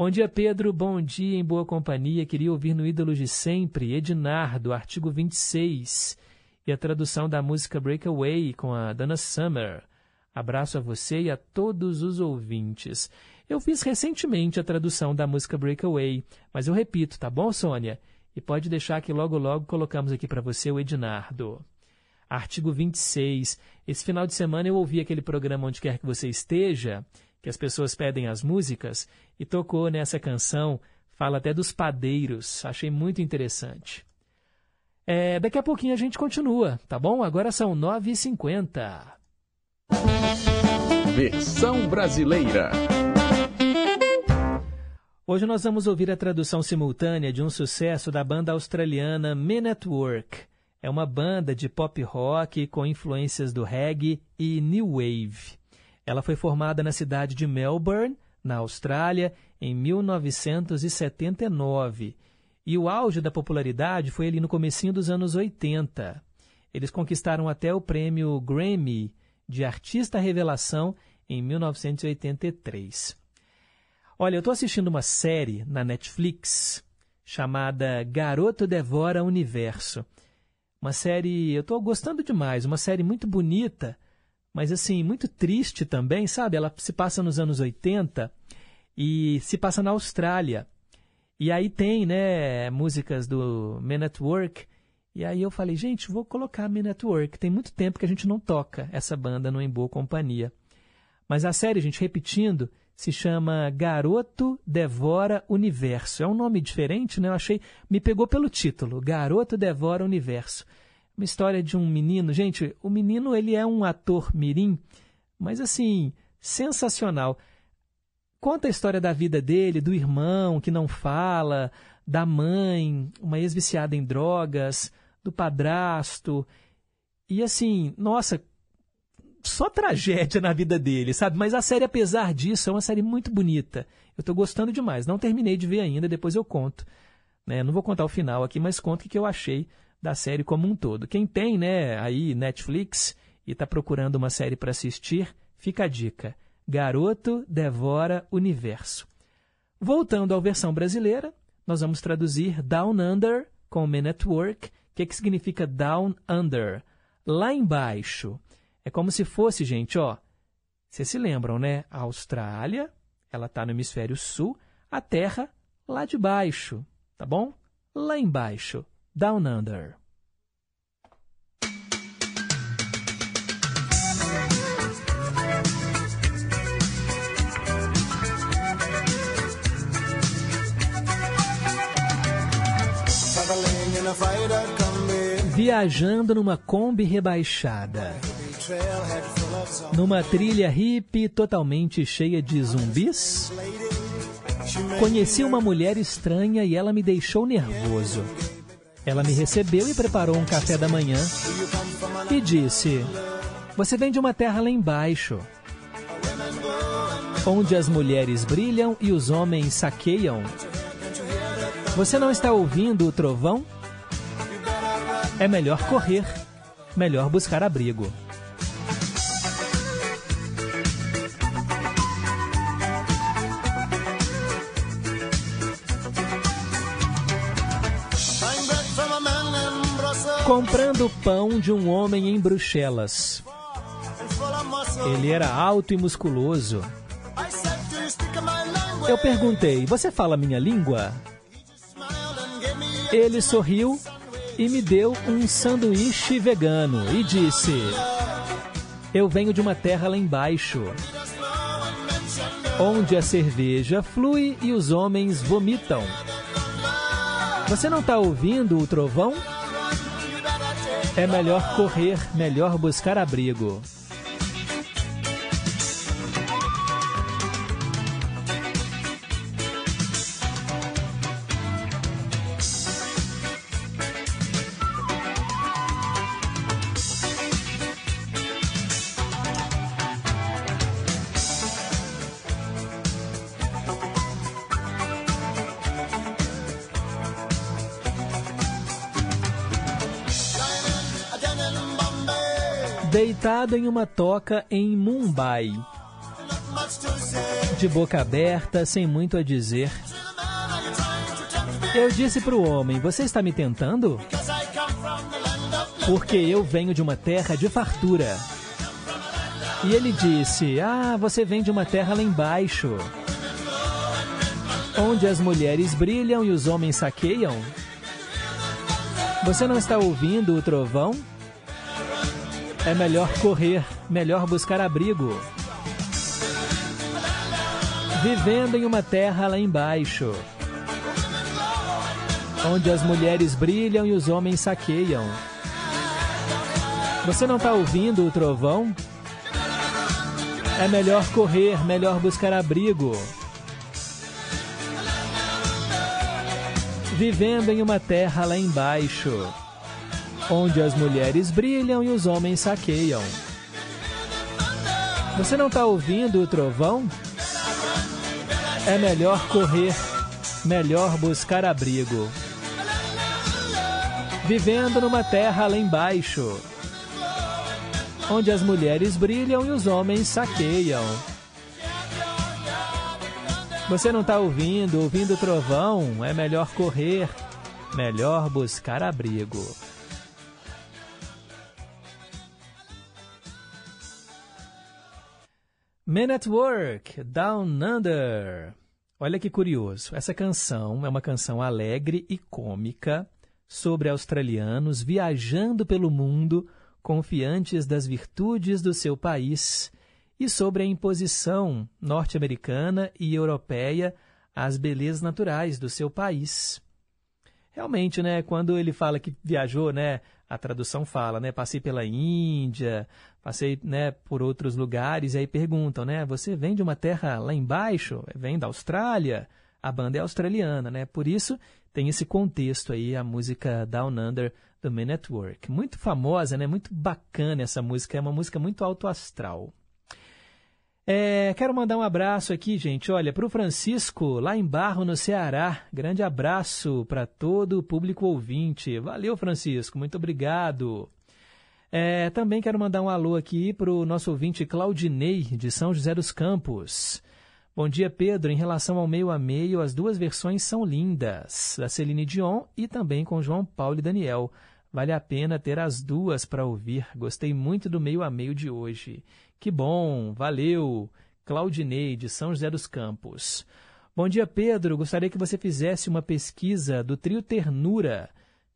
Bom dia, Pedro. Bom dia, em boa companhia. Queria ouvir no Ídolos de Sempre, Ednardo, artigo 26, e a tradução da música Breakaway com a Dana Summer. Abraço a você e a todos os ouvintes. Eu fiz recentemente a tradução da música Breakaway, mas eu repito, tá bom, Sônia? E pode deixar que logo logo colocamos aqui para você o Ednardo. Artigo 26. Esse final de semana eu ouvi aquele programa Onde Quer Que Você Esteja, que as pessoas pedem as músicas, e tocou nessa canção, fala até dos padeiros. Achei muito interessante. É, daqui a pouquinho a gente continua, tá bom? Agora são 9h50. Versão brasileira. Hoje nós vamos ouvir a tradução simultânea de um sucesso da banda australiana Men at Work. É uma banda de pop rock com influências do reggae e new wave. Ela foi formada na cidade de Melbourne, na Austrália, em 1979. E o auge da popularidade foi ali no comecinho dos anos 80. Eles conquistaram até o prêmio Grammy de Artista Revelação em 1983. Olha, eu estou assistindo uma série na Netflix chamada Garoto Devora Universo. Uma série, eu estou gostando demais, uma série muito bonita, mas assim, muito triste também, sabe? Ela se passa nos anos 80 e se passa na Austrália. E aí tem, né, músicas do Men at Work e aí eu falei, gente, vou colocar a Me Network. Tem muito tempo que a gente não toca essa banda no Em Boa Companhia. Mas a série, gente, repetindo, se chama Garoto Devora Universo. É um nome diferente, né? Eu achei, me pegou pelo título, Garoto Devora Universo. Uma história de um menino, gente, o menino ele é um ator mirim, mas assim, sensacional. Conta a história da vida dele, do irmão que não fala, da mãe, uma ex-viciada em drogas, do padrasto. E assim, nossa, só tragédia na vida dele, sabe? Mas a série, apesar disso, é uma série muito bonita. Eu estou gostando demais. Não terminei de ver ainda, depois eu conto. Né? Não vou contar o final aqui, mas conto o que eu achei da série como um todo. Quem tem, né, aí Netflix e está procurando uma série para assistir, fica a dica. Garoto Devora Universo. Voltando à versão brasileira, nós vamos traduzir Down Under com Men at Work. O que, que significa Down Under? Lá embaixo. É como se fosse, gente, ó. Vocês se lembram, né? A Austrália, ela está no hemisfério sul, a Terra lá de baixo, tá bom? Lá embaixo. Down Under. Viajando numa Kombi rebaixada. Numa trilha hippie totalmente cheia de zumbis. Conheci uma mulher estranha e ela me deixou nervoso. Ela me recebeu e preparou um café da manhã e disse: Você vem de uma terra lá embaixo, onde as mulheres brilham e os homens saqueiam. Você não está ouvindo o trovão? É melhor correr, melhor buscar abrigo. Comprando pão de um homem em Bruxelas. Ele era alto e musculoso. Eu perguntei: Você fala minha língua? Ele sorriu e me deu um sanduíche vegano e disse: Eu venho de uma terra lá embaixo, onde a cerveja flui e os homens vomitam. Você não está ouvindo o trovão? É melhor correr, melhor buscar abrigo. Em uma toca em Mumbai. De boca aberta, sem muito a dizer. Eu disse para o homem: Você está me tentando? Porque eu venho de uma terra de fartura. E ele disse: Ah, você vem de uma terra lá embaixo. Onde as mulheres brilham e os homens saqueiam? Você não está ouvindo o trovão? É melhor correr, melhor buscar abrigo. Vivendo em uma terra lá embaixo, onde as mulheres brilham e os homens saqueiam. Você não está ouvindo o trovão? É melhor correr, melhor buscar abrigo. Vivendo em uma terra lá embaixo onde as mulheres brilham e os homens saqueiam. Você não está ouvindo o trovão? É melhor correr, melhor buscar abrigo. Vivendo numa terra lá embaixo, onde as mulheres brilham e os homens saqueiam. Você não está ouvindo, ouvindo o trovão? É melhor correr, melhor buscar abrigo. Men at Work, Down Under. Olha que curioso. Essa canção é uma canção alegre e cômica sobre australianos viajando pelo mundo confiantes das virtudes do seu país e sobre a imposição norte-americana e europeia às belezas naturais do seu país. Realmente, né, quando ele fala que viajou, né, a tradução fala, né, passei pela Índia, passei, né, por outros lugares, e aí perguntam, né, você vem de uma terra lá embaixo? Vem da Austrália? A banda é australiana, né? Por isso tem esse contexto aí, a música Down Under do Men at Work. Muito famosa, né? Muito bacana essa música, é uma música muito alto astral. É, quero mandar um abraço aqui, gente. Olha, para o Francisco, lá em Barro, no Ceará. Grande abraço para todo o público ouvinte. Valeu, Francisco. Muito obrigado. É, também quero mandar um alô aqui para o nosso ouvinte Claudinei, de São José dos Campos. Bom dia, Pedro. Em relação ao meio a meio, as duas versões são lindas, da Celine Dion e também com João Paulo e Daniel. Vale a pena ter as duas para ouvir. Gostei muito do meio a meio de hoje. Que bom, valeu. Claudinei, de São José dos Campos. Bom dia, Pedro. Gostaria que você fizesse uma pesquisa do trio Ternura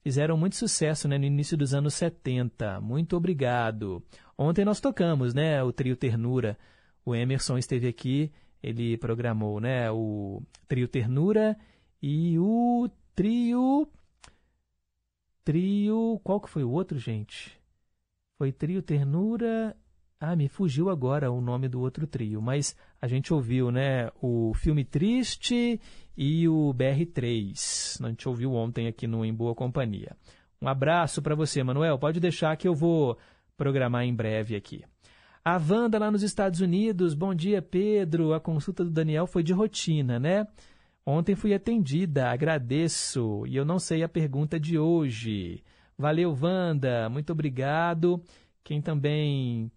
fizeram muito sucesso né, no início dos anos 70. Muito obrigado. Ontem nós tocamos né, o trio Ternura. O Emerson esteve aqui, ele programou né, o trio Ternura e o trio. Trio. Qual que foi o outro, gente? Foi trio Ternura Ah, me fugiu agora o nome do outro trio, mas a gente ouviu, né? O Filme Triste e o BR3. A gente ouviu ontem aqui no Em Boa Companhia. Um abraço para você, Manuel. Pode deixar que eu vou programar em breve aqui. A Wanda lá nos Estados Unidos. Bom dia, Pedro. A consulta do Daniel foi de rotina, né? Ontem fui atendida, agradeço. E eu não sei a pergunta de hoje. Valeu, Wanda. Muito obrigado. Quem também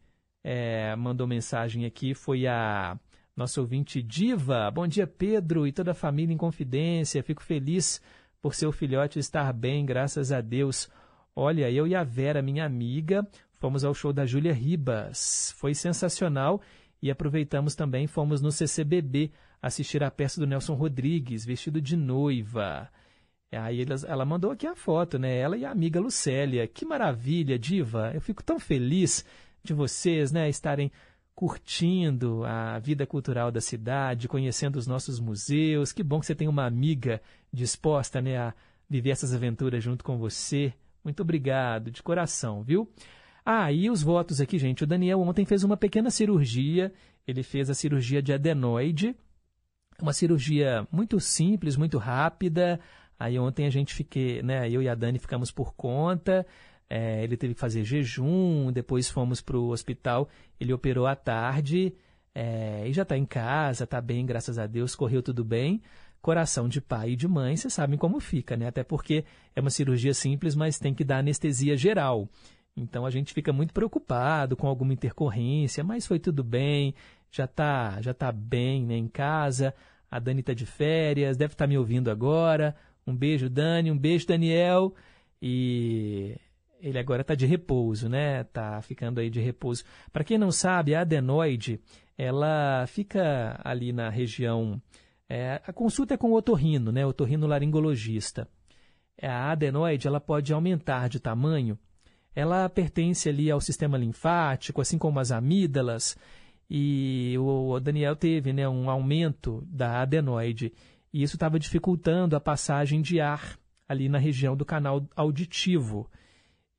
é, mandou mensagem aqui foi a nossa ouvinte Diva. Bom dia, Pedro e toda a família em confidência. Fico feliz por seu filhote estar bem, graças a Deus. Olha, eu e a Vera, minha amiga, fomos ao show da Júlia Ribas. Foi sensacional e aproveitamos também, fomos no CCBB assistir a peça do Nelson Rodrigues, vestido de noiva. Aí ela mandou aqui a foto, né? Ela e a amiga Lucélia. Que maravilha, diva. Eu fico tão feliz de vocês, né, estarem curtindo a vida cultural da cidade, conhecendo os nossos museus. Que bom que você tem uma amiga disposta, né, a viver essas aventuras junto com você. Muito obrigado, de coração, viu? Ah, e os votos aqui, gente. O Daniel ontem fez uma pequena cirurgia. Ele fez a cirurgia de adenoide. Uma cirurgia muito simples, muito rápida. Aí ontem a gente fiquei, né? Eu e a Dani ficamos por conta. É, ele teve que fazer jejum, depois fomos para o hospital. Ele operou à tarde é, e já está em casa, está bem, graças a Deus, correu tudo bem. Coração de pai e de mãe, vocês sabem como fica, né? Até porque é uma cirurgia simples, mas tem que dar anestesia geral. Então a gente fica muito preocupado com alguma intercorrência, mas foi tudo bem, já está já tá bem né, em casa. A Dani está de férias, deve estar tá me ouvindo agora. Um beijo, Dani, um beijo, Daniel. E ele agora está de repouso, né? Está ficando aí de repouso. Para quem não sabe, a adenoide, ela fica ali na região. É, a consulta é com o otorrino, né? Otorrino laringologista. A adenoide, ela pode aumentar de tamanho. Ela pertence ali ao sistema linfático, assim como as amígdalas. E o Daniel teve né, um aumento da adenoide. E isso estava dificultando a passagem de ar ali na região do canal auditivo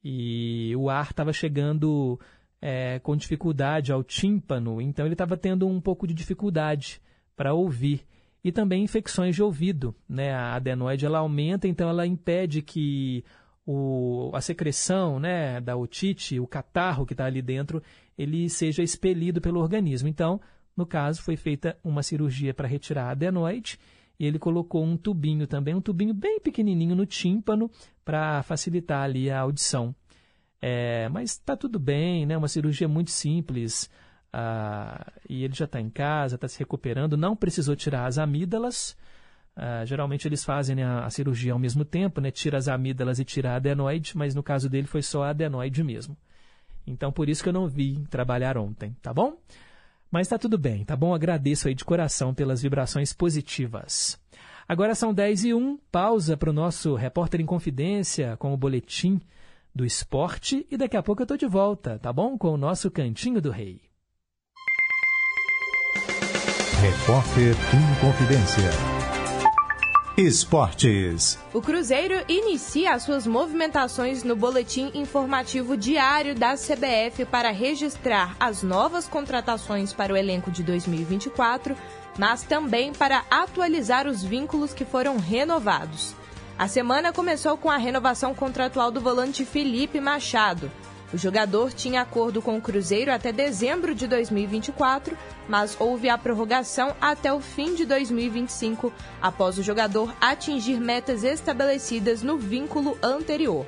e o ar estava chegando é, com dificuldade ao tímpano, então ele estava tendo um pouco de dificuldade para ouvir. E também infecções de ouvido. Né? A adenoide ela aumenta, então ela impede que o, a secreção né, da otite, o catarro que está ali dentro, ele seja expelido pelo organismo. Então, no caso, foi feita uma cirurgia para retirar a adenoide e ele colocou um tubinho também, um tubinho bem pequenininho no tímpano para facilitar ali a audição. É, mas está tudo bem, né? Uma cirurgia muito simples. Ah, e ele já está em casa, está se recuperando, não precisou tirar as amígdalas. Ah, geralmente eles fazem né, a, cirurgia ao mesmo tempo, né? Tira as amígdalas e tira a adenoide, mas no caso dele foi só a adenoide mesmo. Então por isso que eu não vi trabalhar ontem, tá bom? Mas está tudo bem, tá bom? Agradeço aí de coração pelas vibrações positivas. Agora são 10 e 1, pausa para o nosso repórter em confidência com o boletim do esporte e daqui a pouco eu estou de volta, tá bom? Com o nosso Cantinho do Rei. Repórter em confidência. Esportes. O Cruzeiro inicia as suas movimentações no boletim informativo diário da CBF para registrar as novas contratações para o elenco de 2024, mas também para atualizar os vínculos que foram renovados. A semana começou com a renovação contratual do volante Felipe Machado. O jogador tinha acordo com o Cruzeiro até dezembro de 2024, mas houve a prorrogação até o fim de 2025, após o jogador atingir metas estabelecidas no vínculo anterior.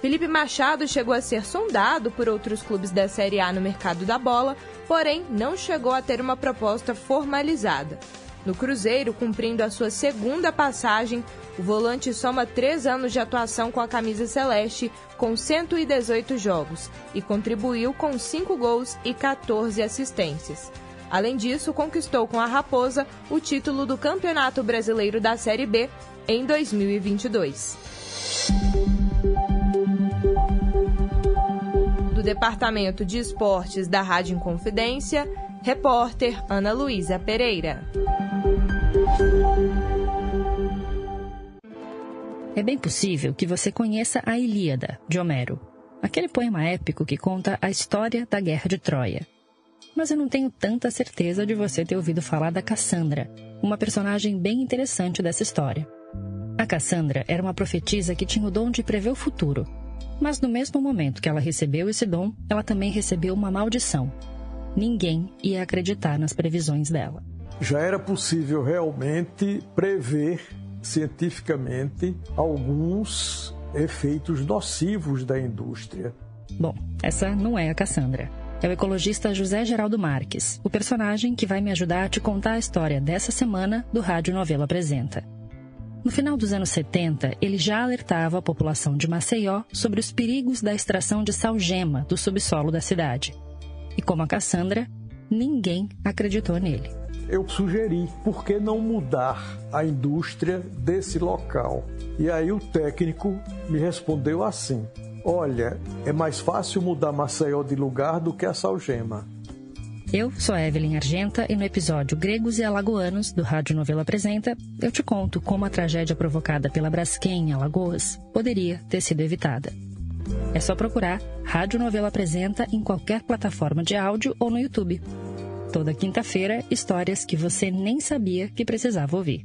Felipe Machado chegou a ser sondado por outros clubes da Série A no mercado da bola, porém não chegou a ter uma proposta formalizada. No Cruzeiro, cumprindo a sua segunda passagem, o volante soma três anos de atuação com a camisa celeste, com 118 jogos, e contribuiu com 5 gols e 14 assistências. Além disso, conquistou com a Raposa o título do Campeonato Brasileiro da Série B em 2022. Departamento de Esportes da Rádio Inconfidência, repórter Ana Luísa Pereira. É bem possível que você conheça a Ilíada, de Homero. aquele poema épico que conta a história da Guerra de Troia. Mas eu não tenho tanta certeza de você ter ouvido falar da Cassandra, uma personagem bem interessante dessa história. A Cassandra era uma profetisa que tinha o dom de prever o futuro. Mas no mesmo momento que ela recebeu esse dom, ela também recebeu uma maldição. Ninguém ia acreditar nas previsões dela. Já era possível realmente prever cientificamente alguns efeitos nocivos da indústria. Bom, essa não é a Cassandra. É o ecologista José Geraldo Marques, o personagem que vai me ajudar a te contar a história dessa semana do Rádio Novela Apresenta. No final dos anos 70, ele já alertava a população de Maceió sobre os perigos da extração de salgema do subsolo da cidade. E como a Cassandra, ninguém acreditou nele. Eu sugeri, por que não mudar a indústria desse local? E aí o técnico me respondeu assim: Olha, é mais fácil mudar Maceió de lugar do que a salgema. Eu sou a Evelyn Argenta e no episódio Gregos e Alagoanos do Rádio Novela Apresenta, eu te conto como a tragédia provocada pela Braskem em Alagoas poderia ter sido evitada. É só procurar Rádio Novela Apresenta em qualquer plataforma de áudio ou no YouTube. Toda quinta-feira, histórias que você nem sabia que precisava ouvir.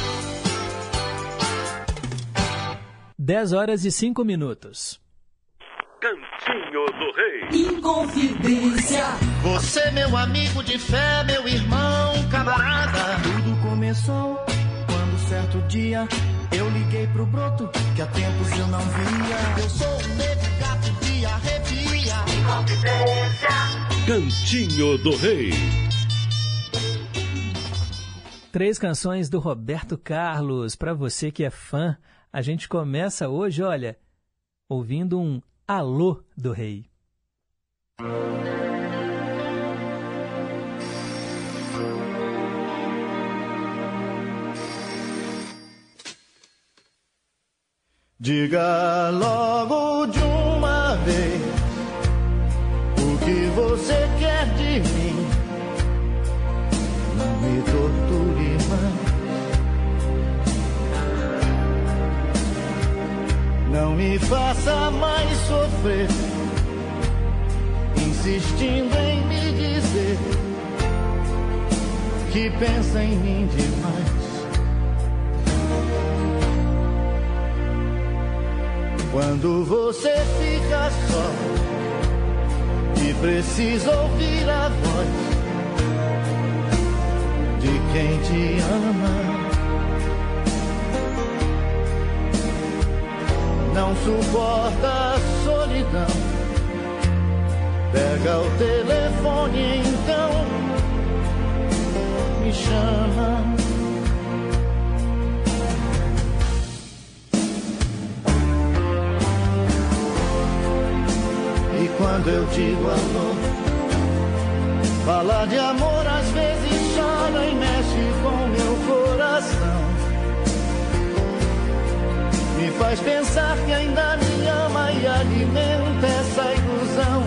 10 horas e 5 minutos. Cantinho do Rei. Inconfidência. Você, meu amigo de fé, meu irmão, camarada. Tudo começou quando certo dia eu liguei pro broto que há tempos eu não via. Eu sou o nego gato de arrepia. Cantinho do Rei. Três canções do Roberto Carlos, para você que é fã. A gente começa hoje, olha, ouvindo um Alô do Rei. Diga logo de uma vez o que você quer de mim. Não me torture mais. Não me faça mais sofrer, insistindo em me dizer que pensa em mim demais. Quando você fica só e precisa ouvir a voz de quem te ama. Não suporta a solidão. Pega o telefone então, me chama. E quando eu digo alô, falar de amor às vezes chora e mexe com meu coração. Faz pensar que ainda me ama e alimenta essa ilusão.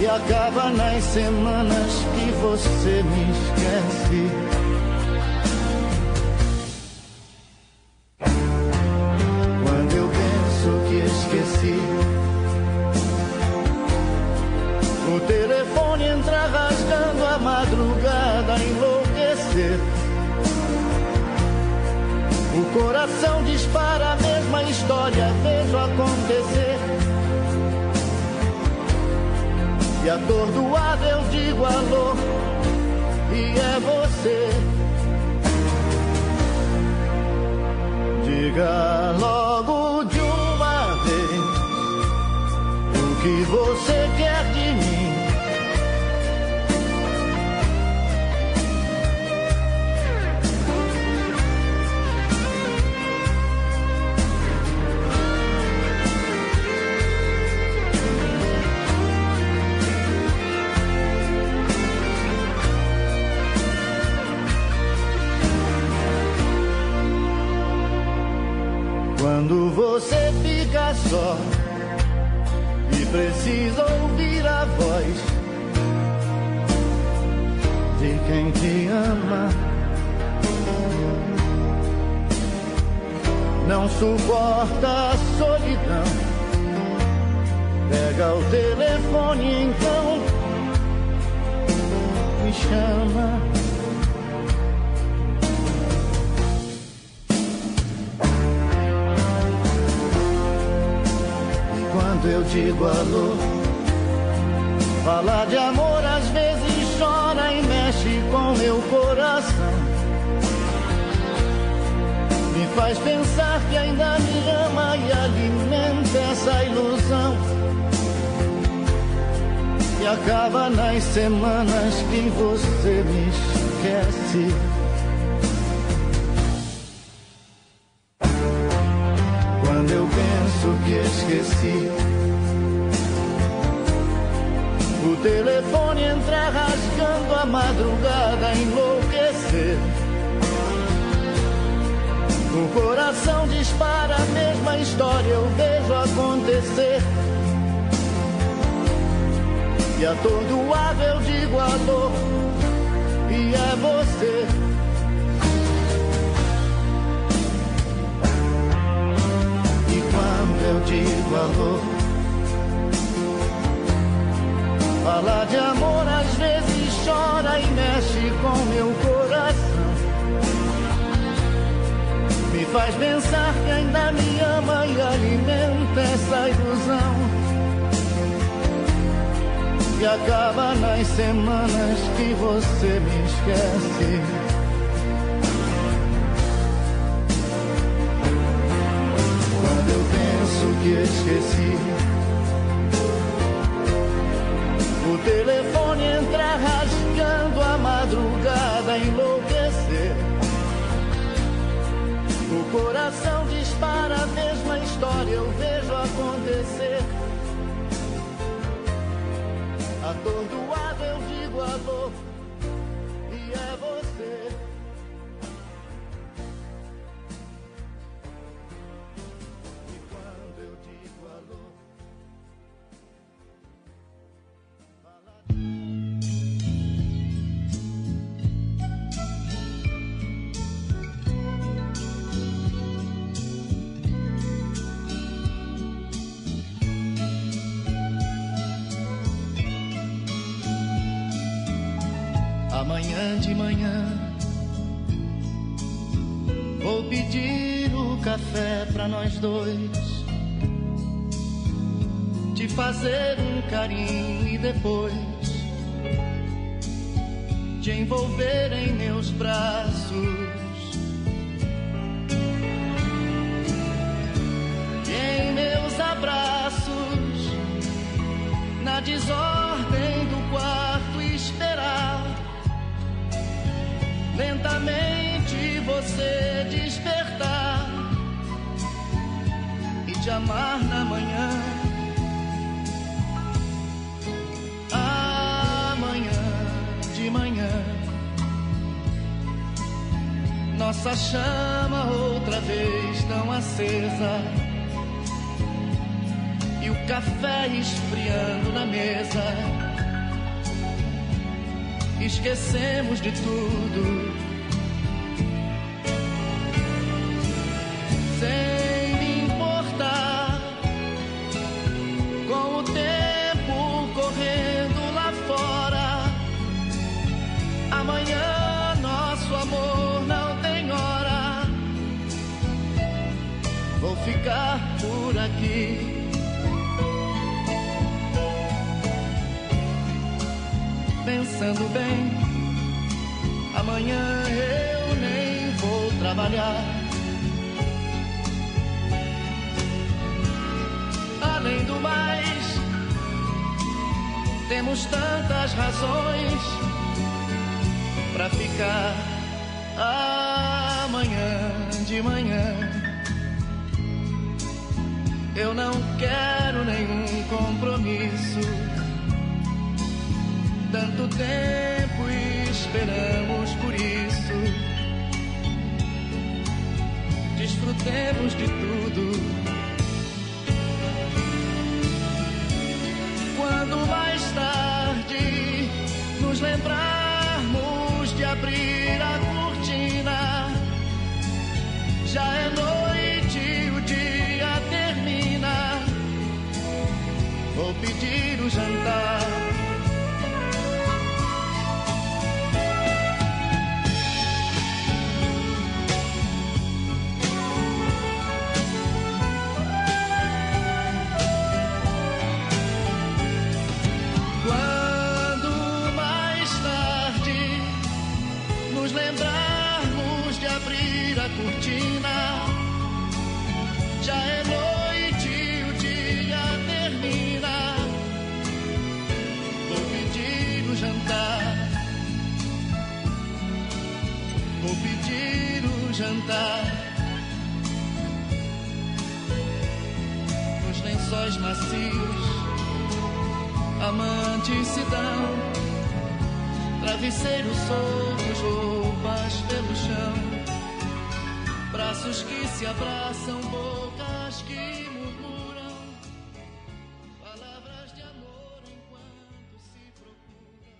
E acaba nas semanas que você me esquece. E atordoado eu digo alô, e é você. Diga logo de uma vez o que você só e precisa ouvir a voz de quem te ama. Não suporta a solidão. Pega o telefone então, me chama. Eu digo alô, falar de amor às vezes chora e mexe com meu coração. Me faz pensar que ainda me ama e alimenta essa ilusão. E acaba nas semanas que você me esquece. Quando eu penso que esqueci, coração dispara a mesma história, eu vejo acontecer. E atordoado eu digo alô, e é você. E quando eu digo alô, Falar de amor às vezes chora e mexe com faz pensar que ainda me ama e alimenta essa ilusão. E acaba nas semanas que você me esquece. Quando eu penso que esqueci. O telefone entra rasgando a madrugada, enlouquecer. Coração dispara a mesma história, eu vejo acontecer. Atordoado eu digo alô, e é você. Dois, te fazer um carinho e depois te envolver em meus braços. E em meus abraços, na desordem e te amar na manhã. Amanhã de manhã, nossa chama outra vez tão acesa. E o café esfriando na mesa esquecemos de tudo. Pensando bem. Amanhã eu nem vou trabalhar. Além do mais, temos tantas razões para ficar amanhã de manhã. Eu não quero nenhum compromisso tanto tempo esperamos por isso. Desfrutemos de tudo. Quando mais tarde nos lembrarmos de abrir a cortina, já é noite, e o dia termina. Vou pedir o jantar. Abraçam, bocas que murmuram, palavras de amor enquanto se procuram.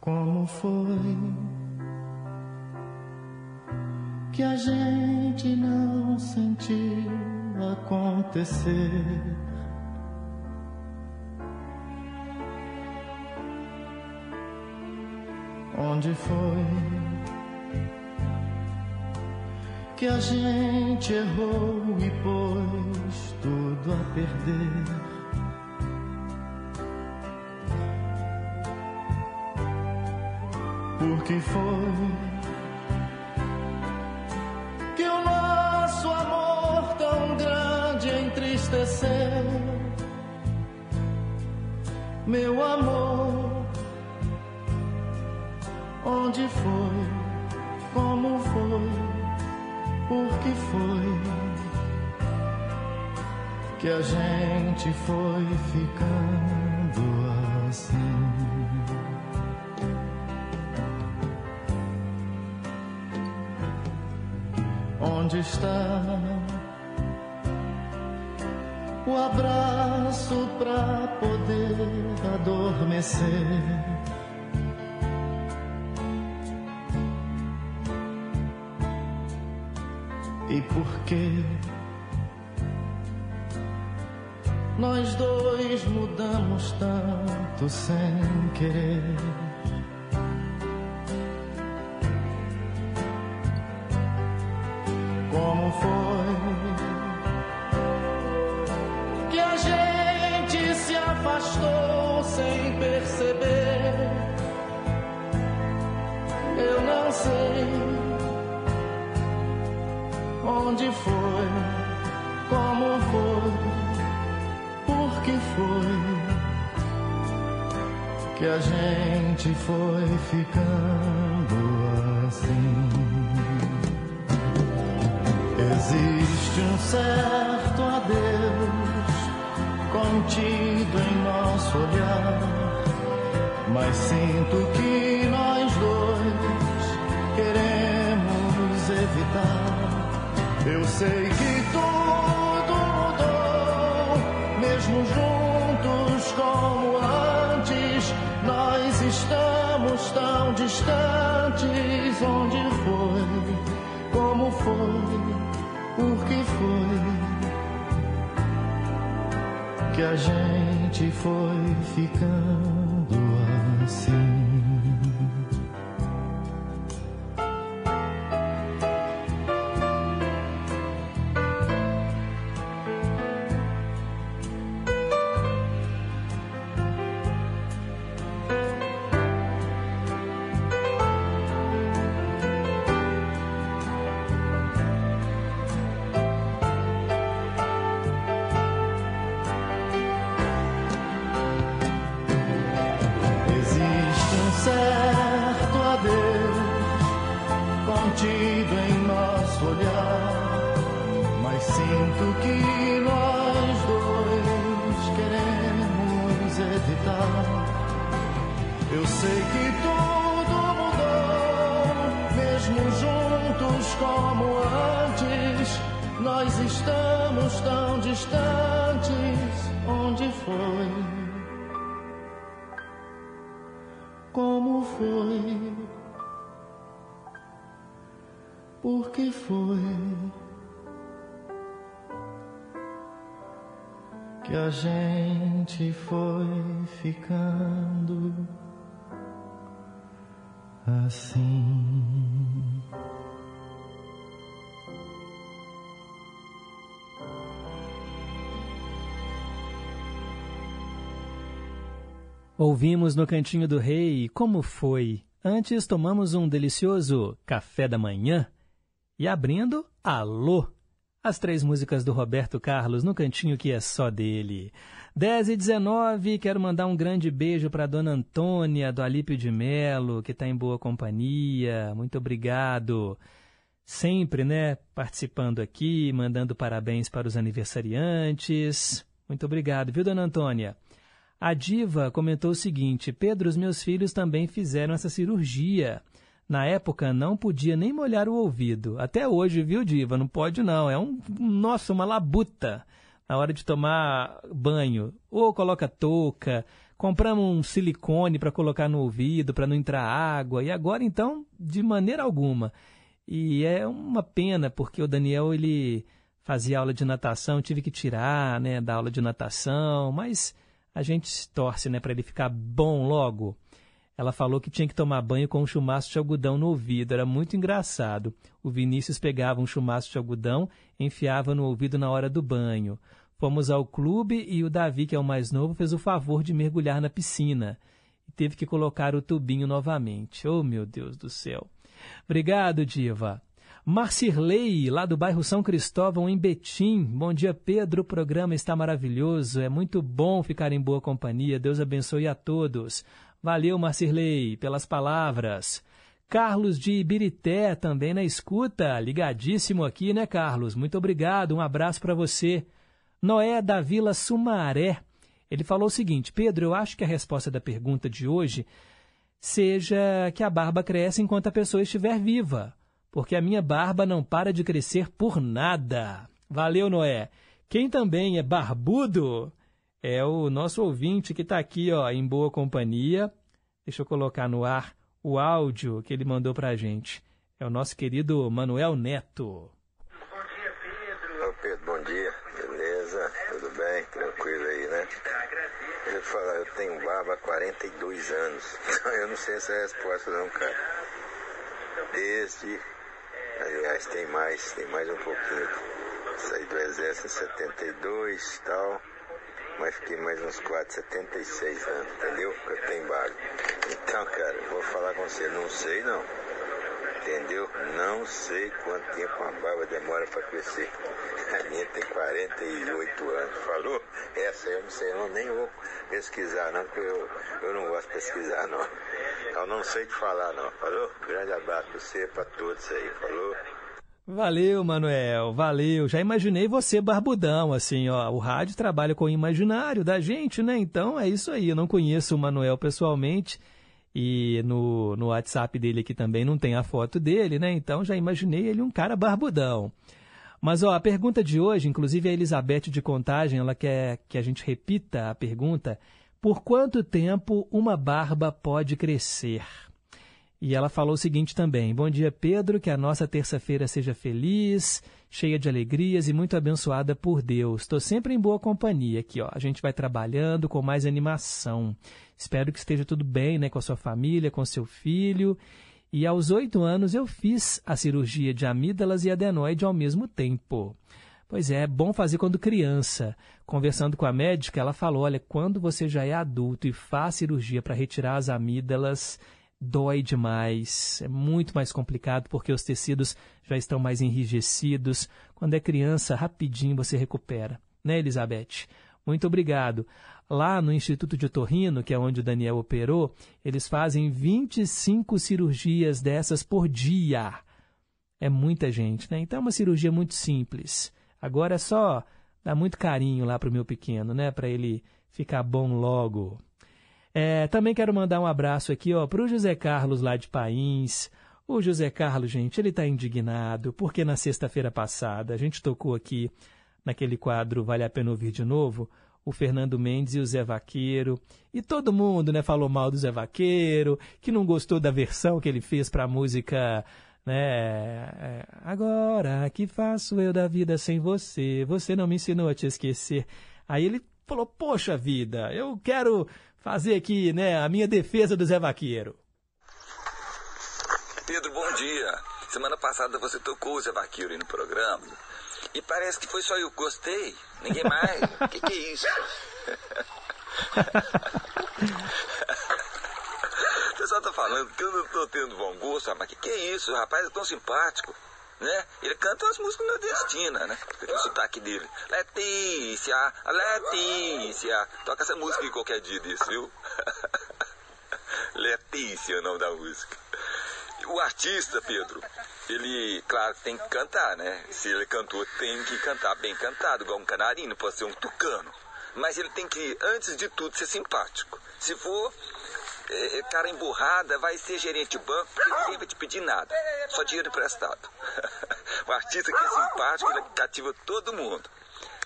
Como foi que a gente não sentiu acontecer? Onde foi que a gente errou e pôs tudo a perder? Porque foi Meu amor, onde foi? Como foi? Por que foi que a gente foi ficando assim? Onde está o abraço pra poder adormecer? E por que nós dois mudamos tanto sem querer? Como foi a gente foi ficando assim. Existe um certo adeus contido em nosso olhar, mas sinto que nós dois queremos evitar. Eu sei que tudo tão distantes. Onde foi? Como foi? Por que foi que a gente foi ficando ficando assim. Ouvimos no Cantinho do Rei Como Foi. Antes tomamos um delicioso café da manhã e abrindo Alô as três músicas do Roberto Carlos no cantinho que é só dele. 10 e 19, quero mandar um grande beijo para dona Antônia, do Alípio de Melo, que está em boa companhia. Muito obrigado. Sempre, né, participando aqui, mandando parabéns para os aniversariantes. Muito obrigado, viu, dona Antônia? A Diva comentou o seguinte: Pedro, os meus filhos também fizeram essa cirurgia. Na época não podia nem molhar o ouvido. Até hoje, viu, Diva? Não pode não. É um, nossa, uma labuta na hora de tomar banho. Ou coloca touca, compramos um silicone para colocar no ouvido, para não entrar água. E agora, então, de maneira alguma. E é uma pena, porque o Daniel, ele fazia aula de natação, tive que tirar, né, da aula de natação, mas a gente torce, né, para ele ficar bom logo. Ela falou que tinha que tomar banho com um chumaço de algodão no ouvido. Era muito engraçado. O Vinícius pegava um chumaço de algodão, enfiava no ouvido na hora do banho. Fomos ao clube e o Davi, que é o mais novo, fez o favor de mergulhar na piscina. E teve que colocar o tubinho novamente. Oh, meu Deus do céu. Obrigado, Diva. Marcirley, lá do bairro São Cristóvão, em Betim. Bom dia, Pedro. O programa está maravilhoso. É muito bom ficar em boa companhia. Deus abençoe a todos. Valeu, Marcirley, pelas palavras. Carlos de Ibirité também na escuta, ligadíssimo aqui, né, Carlos? Muito obrigado, um abraço para você. Noé da Vila Sumaré, ele falou o seguinte: Pedro, eu acho que a resposta da pergunta de hoje seja que a barba cresce enquanto a pessoa estiver viva, porque a minha barba não para de crescer por nada. Valeu, Noé. Quem também é barbudo é o nosso ouvinte que está aqui ó, em boa companhia. Deixa eu colocar no ar o áudio que ele mandou para a gente. É o nosso querido Manuel Neto. Bom dia, Pedro. Ô, Pedro, bom dia. Beleza? Tudo bem? Tranquilo aí, né? Deixa eu te falar, eu tenho barba há 42 anos. Então eu não sei essa resposta não, cara. Desde... Aliás, tem mais, tem mais um pouquinho. Saí do exército em 72 e tal mas fiquei mais uns 4, 76 anos, entendeu? Eu tenho barba. Então, cara, vou falar com você, não sei não. Entendeu? Não sei quanto tempo uma barba demora para crescer. A minha tem 48 anos. Falou? Essa eu não sei não, nem vou pesquisar não, porque eu, eu não gosto de pesquisar não. Eu não sei te falar não. Falou? Grande abraço para você, para todos aí. Falou? Valeu, Manuel, valeu. Já imaginei você barbudão, assim, ó. O rádio trabalha com o imaginário da gente, né? Então é isso aí. Eu não conheço o Manuel pessoalmente e no, no WhatsApp dele aqui também não tem a foto dele, né? Então já imaginei ele um cara barbudão. Mas ó, a pergunta de hoje, inclusive a Elizabeth de Contagem, ela quer que a gente repita a pergunta: por quanto tempo uma barba pode crescer? E ela falou o seguinte também: Bom dia, Pedro, que a nossa terça-feira seja feliz, cheia de alegrias e muito abençoada por Deus. Estou sempre em boa companhia aqui, ó. A gente vai trabalhando com mais animação. Espero que esteja tudo bem, né, com a sua família, com seu filho. E aos oito anos eu fiz a cirurgia de amígdalas e adenoide ao mesmo tempo. Pois é, é bom fazer quando criança. Conversando com a médica, ela falou: olha, quando você já é adulto e faz cirurgia para retirar as amígdalas, dói demais, é muito mais complicado porque os tecidos já estão mais enrijecidos. Quando é criança, rapidinho você recupera, né, Elizabeth? Muito obrigado. Lá no Instituto de Otorrino, que é onde o Daniel operou, eles fazem 25 cirurgias dessas por dia. É muita gente, né? Então é uma cirurgia muito simples. Agora é só dar muito carinho lá para o meu pequeno, né? Para ele ficar bom logo. É, também quero mandar um abraço aqui para o José Carlos lá de Pains. O José Carlos, gente, ele está indignado porque na sexta-feira passada a gente tocou aqui naquele quadro Vale a Pena Ouvir de Novo o Fernando Mendes e o Zé Vaqueiro. E todo mundo né, falou mal do Zé Vaqueiro, que não gostou da versão que ele fez para a música. Né? é, Agora que faço eu da vida sem você? Você não me ensinou a te esquecer. Aí ele falou: Poxa vida, eu quero fazer aqui né, a minha defesa do Zé Vaqueiro. Pedro, bom dia. Semana passada você tocou o Zé Vaqueiro aí no programa. E parece que foi só eu que gostei. Ninguém mais. O que, que é isso? o pessoal tá falando que eu não tô tendo bom gosto, rapaz. Que que é isso? O rapaz é tão simpático. Né? Ele canta umas músicas nordestinas, né? O sotaque dele. Letícia, Letícia. Toca essa música aí qualquer dia disso, viu? Letícia é o nome da música. O artista, Pedro, ele, claro, tem que cantar, né? Se ele cantor, tem que cantar bem cantado, igual um canarino, pode ser um tucano. Mas ele tem que, antes de tudo, ser simpático. Se for é, cara emburrada, vai ser gerente de banco, porque ninguém vai te pedir nada. Só dinheiro emprestado. o artista que é simpático, ele cativa todo mundo.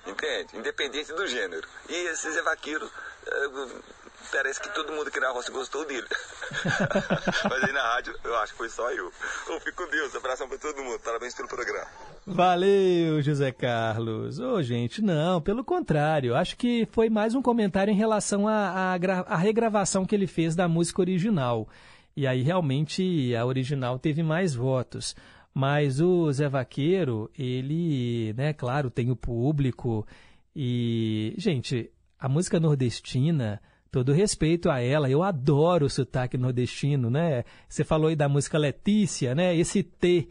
Entende? Independente do gênero. E esse Zé Vaqueiro, eh, parece que todo mundo aqui na roça gostou dele. Mas aí na rádio, eu acho que foi só eu. Ô, fico com Deus, abração pra todo mundo. Parabéns pelo programa. Valeu, José Carlos. Ô, gente, não, pelo contrário. Acho que foi mais um comentário em relação à, à regravação que ele fez da música original. E aí, realmente, a original teve mais votos. Mas o Zé Vaqueiro, ele, né, claro, tem o público. E, gente, a música nordestina, todo respeito a ela, eu adoro o sotaque nordestino, né? Você falou aí da música Letícia, né? Esse T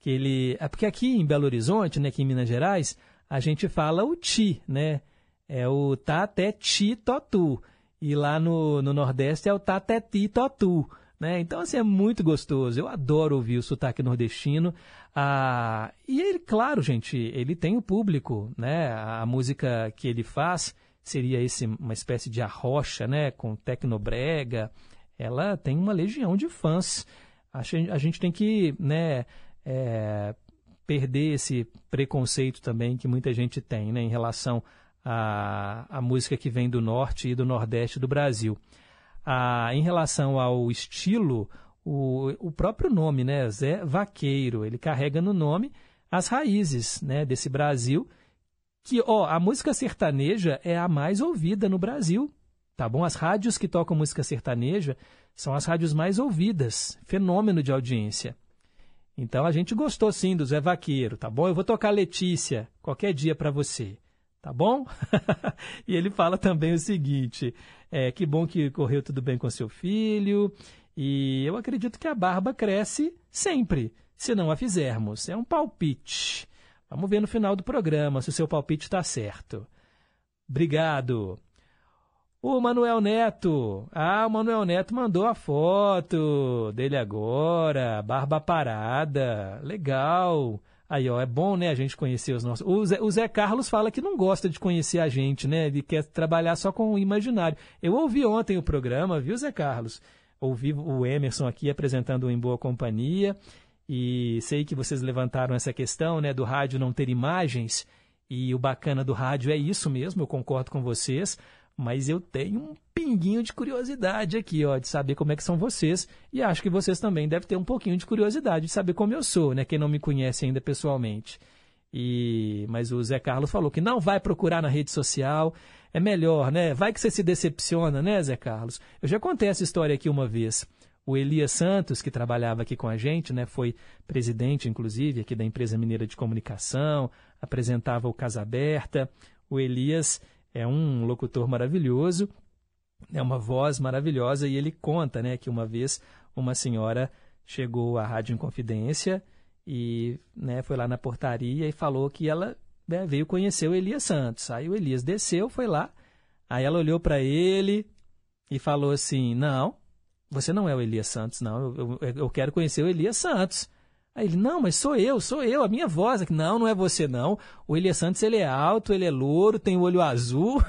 que ele. É porque aqui em Belo Horizonte, né, aqui em Minas Gerais, a gente fala o ti, né? É o tá até ti totu. E lá no, no Nordeste é o tá até ti totu. Né? Então, assim, é muito gostoso. Eu adoro ouvir o sotaque nordestino. Ah, e ele, claro, gente, ele tem o público, né? A música que ele faz seria esse, uma espécie de arrocha, né? Com tecnobrega. Ela tem uma legião de fãs. Acho que a gente tem que, né? É, perder esse preconceito também que muita gente tem né, em relação à, à música que vem do norte e do nordeste do Brasil. Ah, em relação ao estilo, o, o próprio nome, né, Zé Vaqueiro, ele carrega no nome as raízes né, desse Brasil, que ó, a música sertaneja é a mais ouvida no Brasil. Tá bom? As rádios que tocam música sertaneja são as rádios mais ouvidas, fenômeno de audiência. Então a gente gostou sim do Zé Vaqueiro, tá bom? Eu vou tocar Letícia qualquer dia para você, tá bom? e ele fala também o seguinte: é, que bom que correu tudo bem com seu filho, e eu acredito que a barba cresce sempre, se não a fizermos. É um palpite. Vamos ver no final do programa se o seu palpite está certo. Obrigado. O Manuel Neto. Ah, o Manuel Neto mandou a foto dele agora. Barba parada. Legal. Aí, ó, é bom, né, a gente conhecer os nossos. O Zé, o Zé Carlos fala que não gosta de conhecer a gente, né? Ele quer trabalhar só com o imaginário. Eu ouvi ontem o programa, viu, Zé Carlos? Ouvi o Emerson aqui apresentando Em Boa Companhia. E sei que vocês levantaram essa questão, né, do rádio não ter imagens. E o bacana do rádio é isso mesmo, eu concordo com vocês mas eu tenho um pinguinho de curiosidade aqui, ó, de saber como é que são vocês, e acho que vocês também devem ter um pouquinho de curiosidade de saber como eu sou, né, quem não me conhece ainda pessoalmente. E mas o Zé Carlos falou que não vai procurar na rede social, é melhor, né? Vai que você se decepciona, né, Zé Carlos? Eu já contei essa história aqui uma vez. O Elias Santos, que trabalhava aqui com a gente, né, foi presidente, inclusive, aqui da empresa mineira de comunicação, apresentava o Casa Aberta. O Elias é um locutor maravilhoso, é uma voz maravilhosa e ele conta, né, que uma vez uma senhora chegou à Rádio Inconfidência e, né, foi lá na portaria e falou que ela né, veio conhecer o Elias Santos. Aí o Elias desceu, foi lá, aí ela olhou para ele e falou assim: "Não, você não é o Elias Santos, não. Eu, eu, eu quero conhecer o Elias Santos." Aí ele, não, mas sou eu, sou eu, a minha voz. Aqui. Não, não é você não. O Elias Santos, ele é alto, ele é louro, tem o olho azul.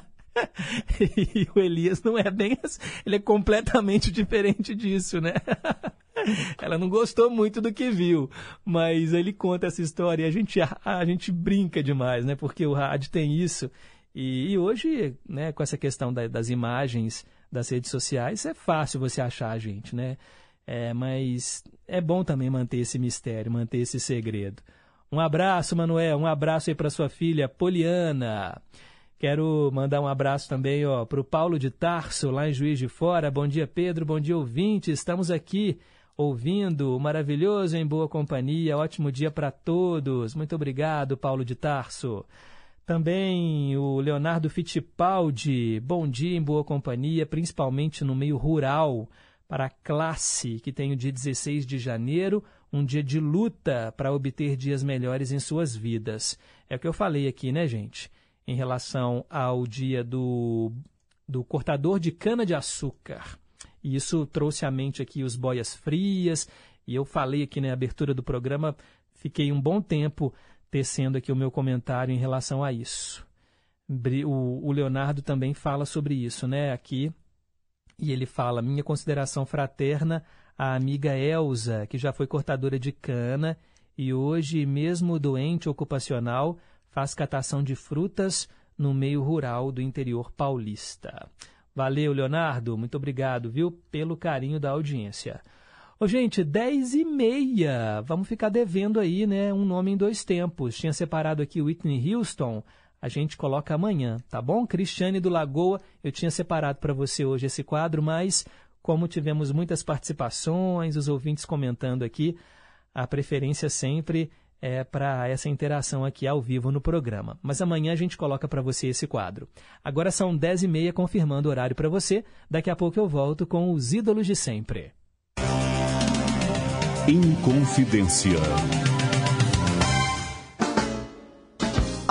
e o Elias não é bem assim. Ele é completamente diferente disso, né? Ela não gostou muito do que viu, mas ele conta essa história e a gente, a, a gente brinca demais, né? Porque o rádio tem isso. E, e hoje, né, com essa questão da- das imagens das redes sociais, é fácil você achar a gente, né? É, mas é bom também manter esse mistério, manter esse segredo. Um abraço, Manuel. Um abraço aí para sua filha, Poliana. Quero mandar um abraço também ó, para o Paulo de Tarso, lá em Juiz de Fora. Bom dia, Pedro. Bom dia, ouvinte. Estamos aqui ouvindo o maravilhoso em boa companhia. Ótimo dia para todos. Muito obrigado, Paulo de Tarso. Também o Leonardo Fittipaldi. Bom dia em boa companhia, principalmente no meio rural, para a classe que tem o dia 16 de janeiro, um dia de luta para obter dias melhores em suas vidas. É o que eu falei aqui, né, gente? Em relação ao dia do, do cortador de cana-de-açúcar. E isso trouxe à mente aqui os boias frias, e eu falei aqui na abertura do programa, fiquei um bom tempo tecendo aqui o meu comentário em relação a isso. O Leonardo também fala sobre isso, né? Aqui, e ele fala: minha consideração fraterna à amiga Elza, que já foi cortadora de cana e hoje, mesmo doente ocupacional, faz catação de frutas no meio rural do interior paulista. Valeu, Leonardo. Muito obrigado, viu, pelo carinho da audiência. Ô, gente, 10 e meia. Vamos ficar devendo aí, né? Um nome em dois tempos. Tinha separado aqui Whitney Houston. A gente coloca amanhã, tá bom? Cristiane do Lagoa, eu tinha separado para você hoje esse quadro, mas como tivemos muitas participações, os ouvintes comentando aqui, a preferência sempre é para essa interação aqui ao vivo no programa. Mas amanhã a gente coloca para você esse quadro. Agora são 10 e meia, confirmando o horário para você. Daqui a pouco eu volto com os ídolos de sempre. Inconfidência.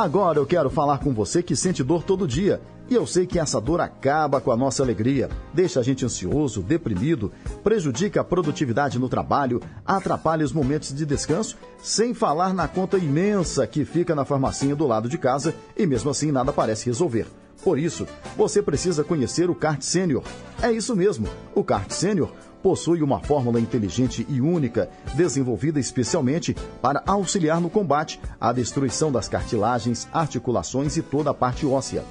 Agora eu quero falar com você que sente dor todo dia. E eu sei que essa dor acaba com a nossa alegria, deixa a gente ansioso, deprimido, prejudica a produtividade no trabalho, atrapalha os momentos de descanso, sem falar na conta imensa que fica na farmacinha do lado de casa e mesmo assim nada parece resolver. Por isso, você precisa conhecer o CART Sênior. É isso mesmo, o CART Sênior possui uma fórmula inteligente e única, desenvolvida especialmente para auxiliar no combate à destruição das cartilagens, articulações e toda a parte óssea.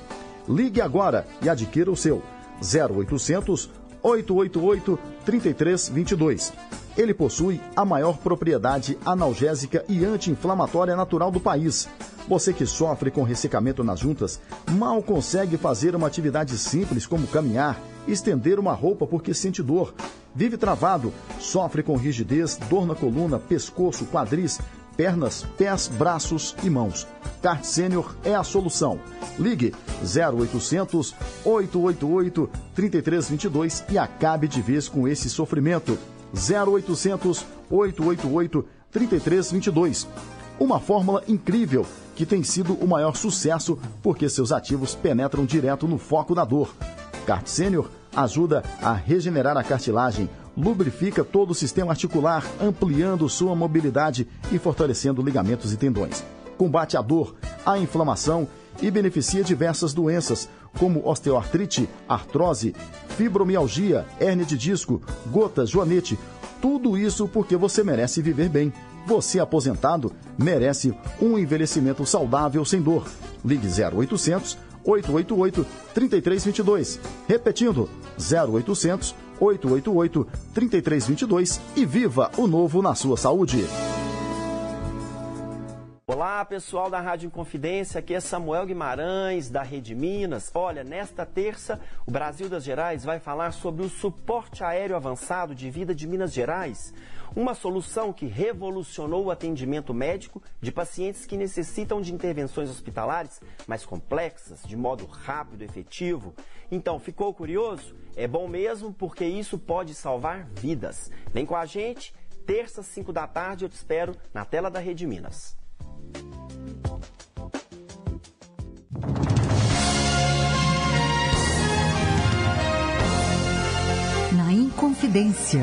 Ligue agora e adquira o seu 0800 888 3322. Ele possui a maior propriedade analgésica e anti-inflamatória natural do país. Você que sofre com ressecamento nas juntas, mal consegue fazer uma atividade simples como caminhar, estender uma roupa porque sente dor, vive travado, sofre com rigidez, dor na coluna, pescoço, quadris, pernas, pés, braços e mãos. Cart Sênior é a solução. Ligue 0800 888 3322 e acabe de vez com esse sofrimento. 0800 888 3322. Uma fórmula incrível que tem sido o maior sucesso porque seus ativos penetram direto no foco da dor. Cart Sênior ajuda a regenerar a cartilagem, lubrifica todo o sistema articular, ampliando sua mobilidade e fortalecendo ligamentos e tendões. Combate a dor, a inflamação e beneficia diversas doenças, como osteoartrite, artrose, fibromialgia, hérnia de disco, gota, joanete. Tudo isso porque você merece viver bem. Você aposentado merece um envelhecimento saudável sem dor. Ligue 0800 888 3322. Repetindo, 0800 888 3322 e viva o novo na sua saúde. Olá, pessoal da Rádio Inconfidência, aqui é Samuel Guimarães, da Rede Minas. Olha, nesta terça, o Brasil das Gerais vai falar sobre o suporte aéreo avançado de vida de Minas Gerais, uma solução que revolucionou o atendimento médico de pacientes que necessitam de intervenções hospitalares mais complexas, de modo rápido e efetivo. Então, ficou curioso? É bom mesmo porque isso pode salvar vidas. Vem com a gente, terça, 5 da tarde, eu te espero na tela da Rede Minas. Na Inconfidência.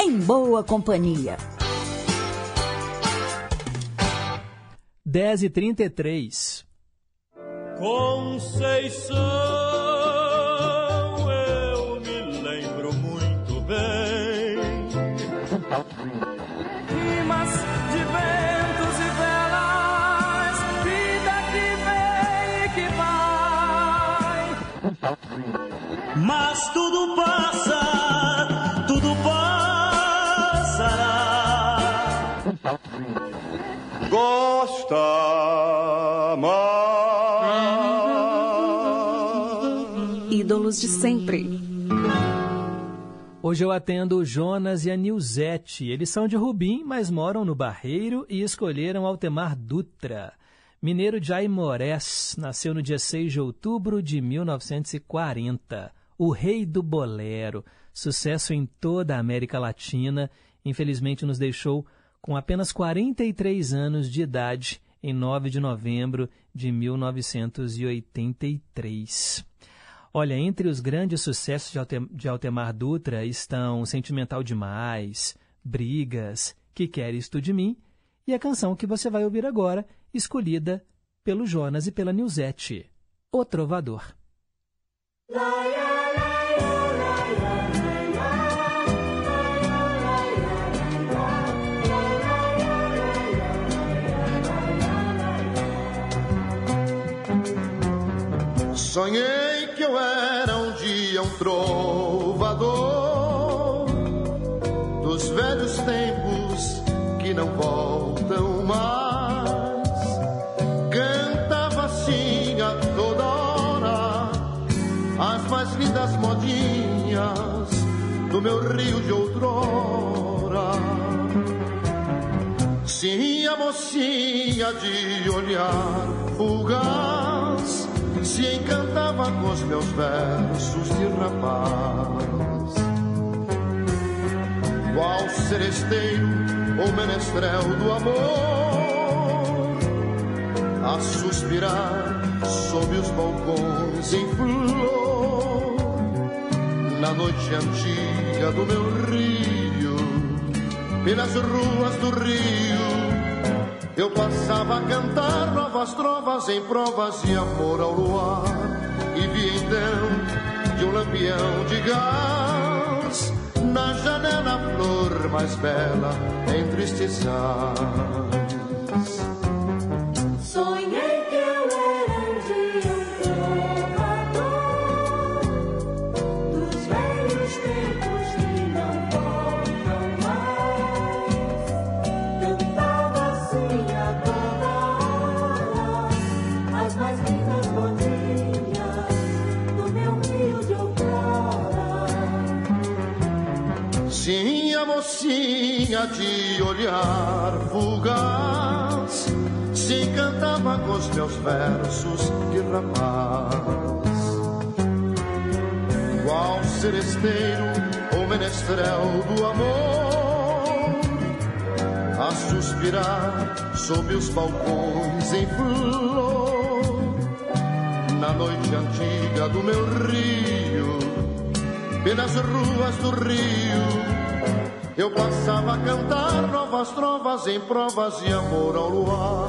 Em Boa Companhia. 10 e 33 Conceição, eu me lembro muito bem. Rimas de ventos e velas, vida que vem e que vai. Mas tudo passa, Gosta Ídolos de sempre. Hoje eu atendo o Jonas e a Nilzete. Eles são de Rubim, mas moram no Barreiro e escolheram Altemar Dutra. Mineiro de Aimorés, nasceu no dia 6 de outubro de 1940. O rei do bolero, sucesso em toda a América Latina, infelizmente nos deixou com apenas 43 anos de idade em 9 de novembro de 1983. Olha, entre os grandes sucessos de, Altem de Altemar Dutra estão Sentimental Demais, Brigas, Que Queres Tu de Mim e a canção que você vai ouvir agora, escolhida pelo Jonas e pela Nilzete, O Trovador. Sonhei que eu era um dia um trovador dos velhos tempos que não voltam mais. Cantava assim a toda hora as mais lindas modinhas do meu rio de outrora. Sim, a mocinha de olhar fugaz se encantava com os meus versos de rapaz. Qual seresteiro ou menestrel do amor, a suspirar sob os balcões em flor, na noite antiga do meu rio, pelas ruas do rio eu passava a cantar novas trovas em provas de amor ao luar. E vi então de um lampião de gás na janela a flor mais bela entristezar. Sonhei olhar fugaz se encantava com os meus versos de rapaz. Qual seresteiro ou menestrel do amor a suspirar sob os balcões em flor na noite antiga do meu rio pelas ruas do rio eu passava a cantar novas trovas em provas de amor ao luar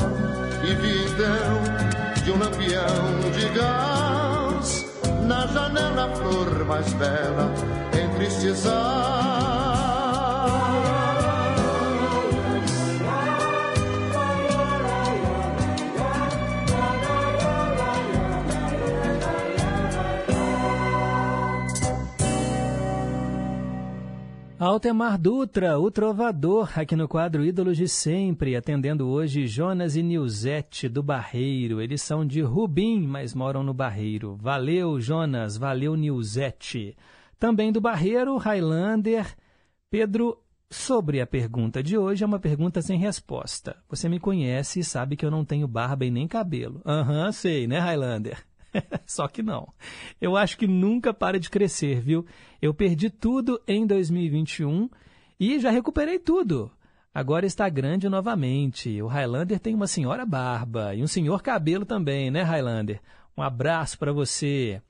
e vi então de um lampião de gás na janela a flor mais bela entristezar. Altemar Dutra, o trovador, aqui no quadro Ídolos de Sempre, atendendo hoje Jonas e Nilzete do Barreiro. Eles são de Rubim, mas moram no Barreiro. Valeu, Jonas, valeu, Nilzete. Também do Barreiro, Highlander, Pedro, sobre a pergunta de hoje, é uma pergunta sem resposta. Você me conhece e sabe que eu não tenho barba e nem cabelo. Aham, sei, né, Highlander? Só que não. Eu acho que nunca para de crescer, viu? Eu perdi tudo em 2021 e já recuperei tudo. Agora está grande novamente. O Highlander tem uma senhora barba e um senhor cabelo também, né, Highlander? Um abraço para você.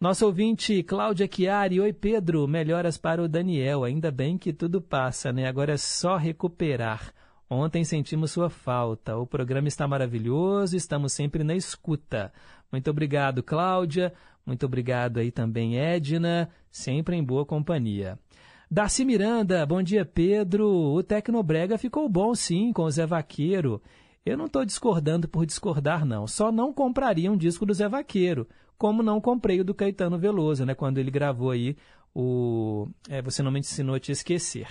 Nosso ouvinte, Cláudia Chiari. Oi, Pedro. Melhoras para o Daniel. Ainda bem que tudo passa, né? Agora é só recuperar. Ontem sentimos sua falta. O programa está maravilhoso, estamos sempre na escuta. Muito obrigado, Cláudia. Muito obrigado aí também, Edna. Sempre em boa companhia. Darcy Miranda, bom dia, Pedro. O Tecnobrega ficou bom, sim, com o Zé Vaqueiro. Eu não estou discordando por discordar, não. Só não compraria um disco do Zé Vaqueiro, como não comprei o do Caetano Veloso, né? Quando ele gravou aí o é, Você Não Me Ensinou a Te Esquecer.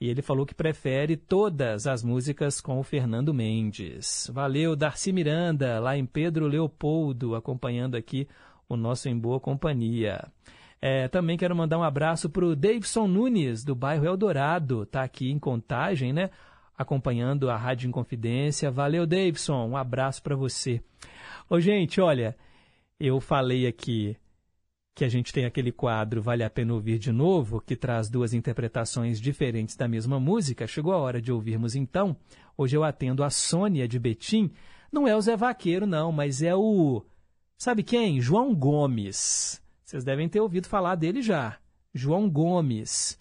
E ele falou que prefere todas as músicas com o Fernando Mendes. Valeu, Darcy Miranda, lá em Pedro Leopoldo, acompanhando aqui o nosso Em Boa Companhia. É, também quero mandar um abraço para o Davidson Nunes, do bairro Eldorado. Está aqui em Contagem, né? Acompanhando a Rádio Inconfidência. Valeu, Davidson. Um abraço para você. Ô, gente, olha, eu falei aqui que a gente tem aquele quadro Vale a Pena Ouvir de Novo, que traz duas interpretações diferentes da mesma música. Chegou a hora de ouvirmos então. Hoje eu atendo a Sônia de Betim. Não é o Zé Vaqueiro, não, mas é o. Sabe quem? João Gomes. Vocês devem ter ouvido falar dele já. João Gomes.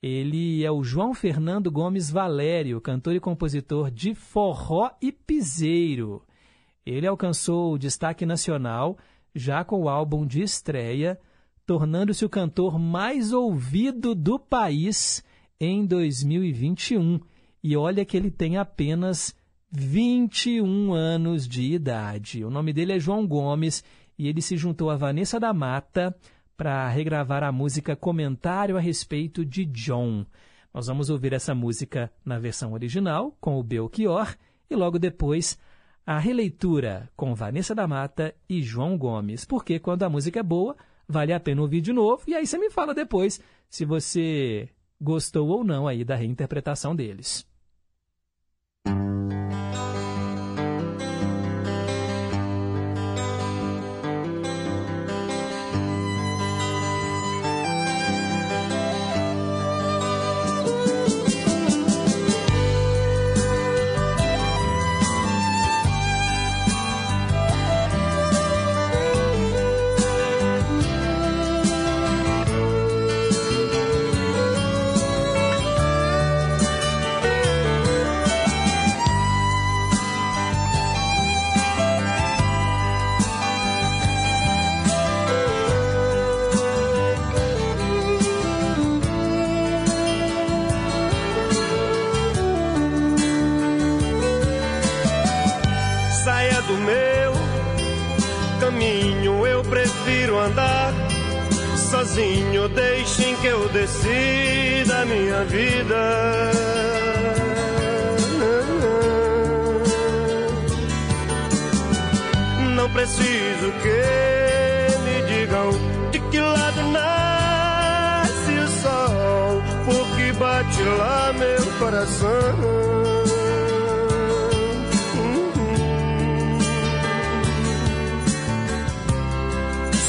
Ele é o João Fernando Gomes Valério, cantor e compositor de forró e piseiro. Ele alcançou o destaque nacional já com o álbum de estreia, tornando-se o cantor mais ouvido do país em 2021. E olha que ele tem apenas 21 anos de idade. O nome dele é João Gomes e ele se juntou a Vanessa da Mata para regravar a música Comentário a respeito de John. Nós vamos ouvir essa música na versão original, com o Belchior, e logo depois a releitura com Vanessa da Mata e João Gomes, porque quando a música é boa, vale a pena ouvir de novo, e aí você me fala depois se você gostou ou não aí da reinterpretação deles. Que eu decida a minha vida. Não preciso que me digam de que lado nasce o sol, porque bate lá meu coração.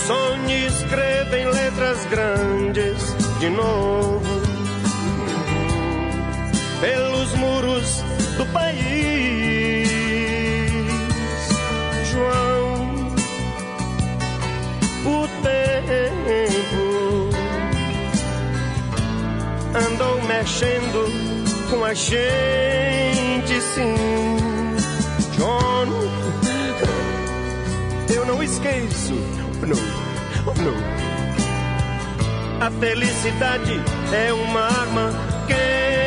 Sonhe escreva em letras grandes de novo pelos muros do país. João, o tempo andou mexendo com a gente, sim. John, eu não esqueço não, não. A felicidade é uma arma quente,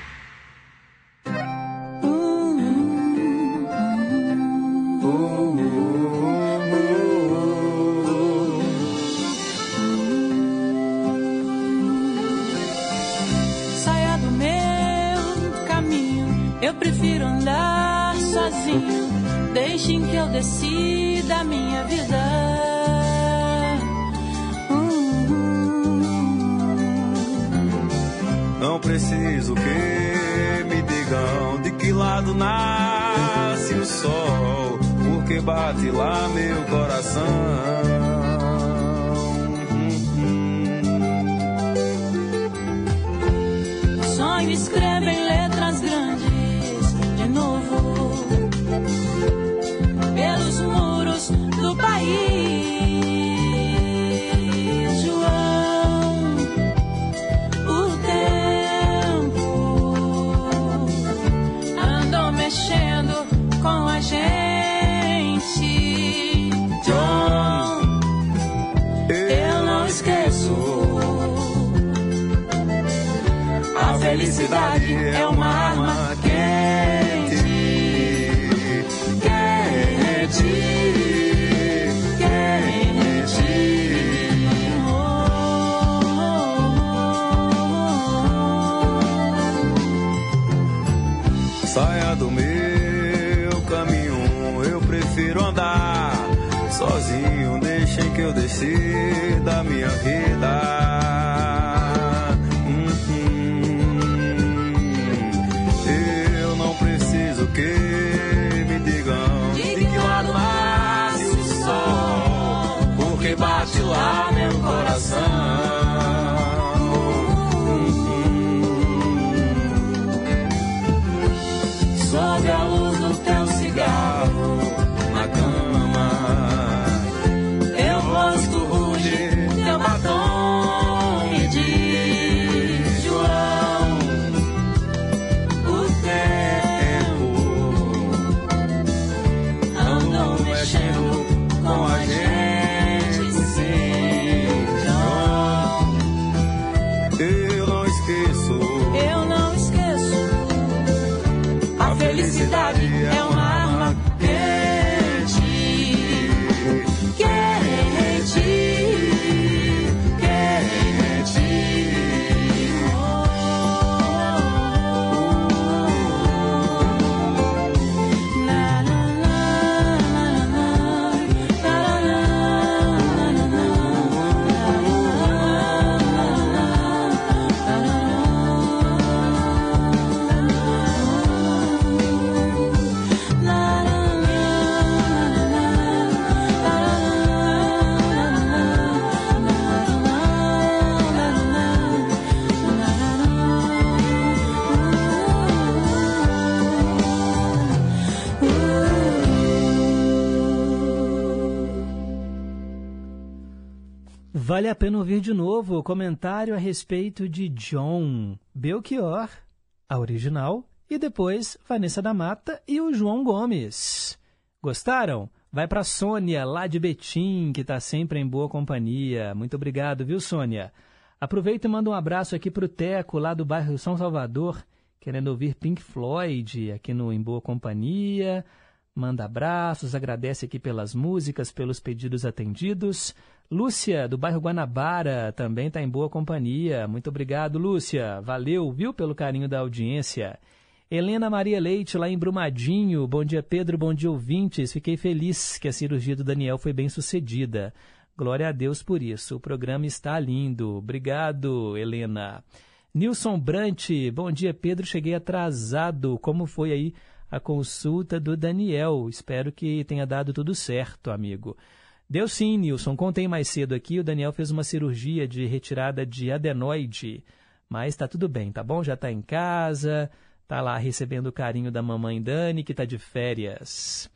meu coração. Vale a pena ouvir de novo o comentário a respeito de John Belchior, a original, e depois Vanessa da Mata e o João Gomes. Gostaram? Vai para Sônia, lá de Betim, que está sempre em boa companhia. Muito obrigado, viu, Sônia? Aproveita e manda um abraço aqui para o Teco, lá do bairro São Salvador, querendo ouvir Pink Floyd aqui no Em Boa Companhia. Manda abraços, agradece aqui pelas músicas, pelos pedidos atendidos. Lúcia, do bairro Guanabara, também está em boa companhia. Muito obrigado, Lúcia. Valeu, viu, pelo carinho da audiência. Helena Maria Leite, lá em Brumadinho. Bom dia, Pedro. Bom dia, ouvintes. Fiquei feliz que a cirurgia do Daniel foi bem sucedida. Glória a Deus por isso. O programa está lindo. Obrigado, Helena. Nilson Brant, bom dia, Pedro. Cheguei atrasado. Como foi aí a consulta do Daniel? Espero que tenha dado tudo certo, amigo. Deu sim, Nilson. Contei mais cedo aqui. O Daniel fez uma cirurgia de retirada de adenoide. Mas está tudo bem, tá bom? Já está em casa Tá lá recebendo o carinho da mamãe Dani, que está de férias.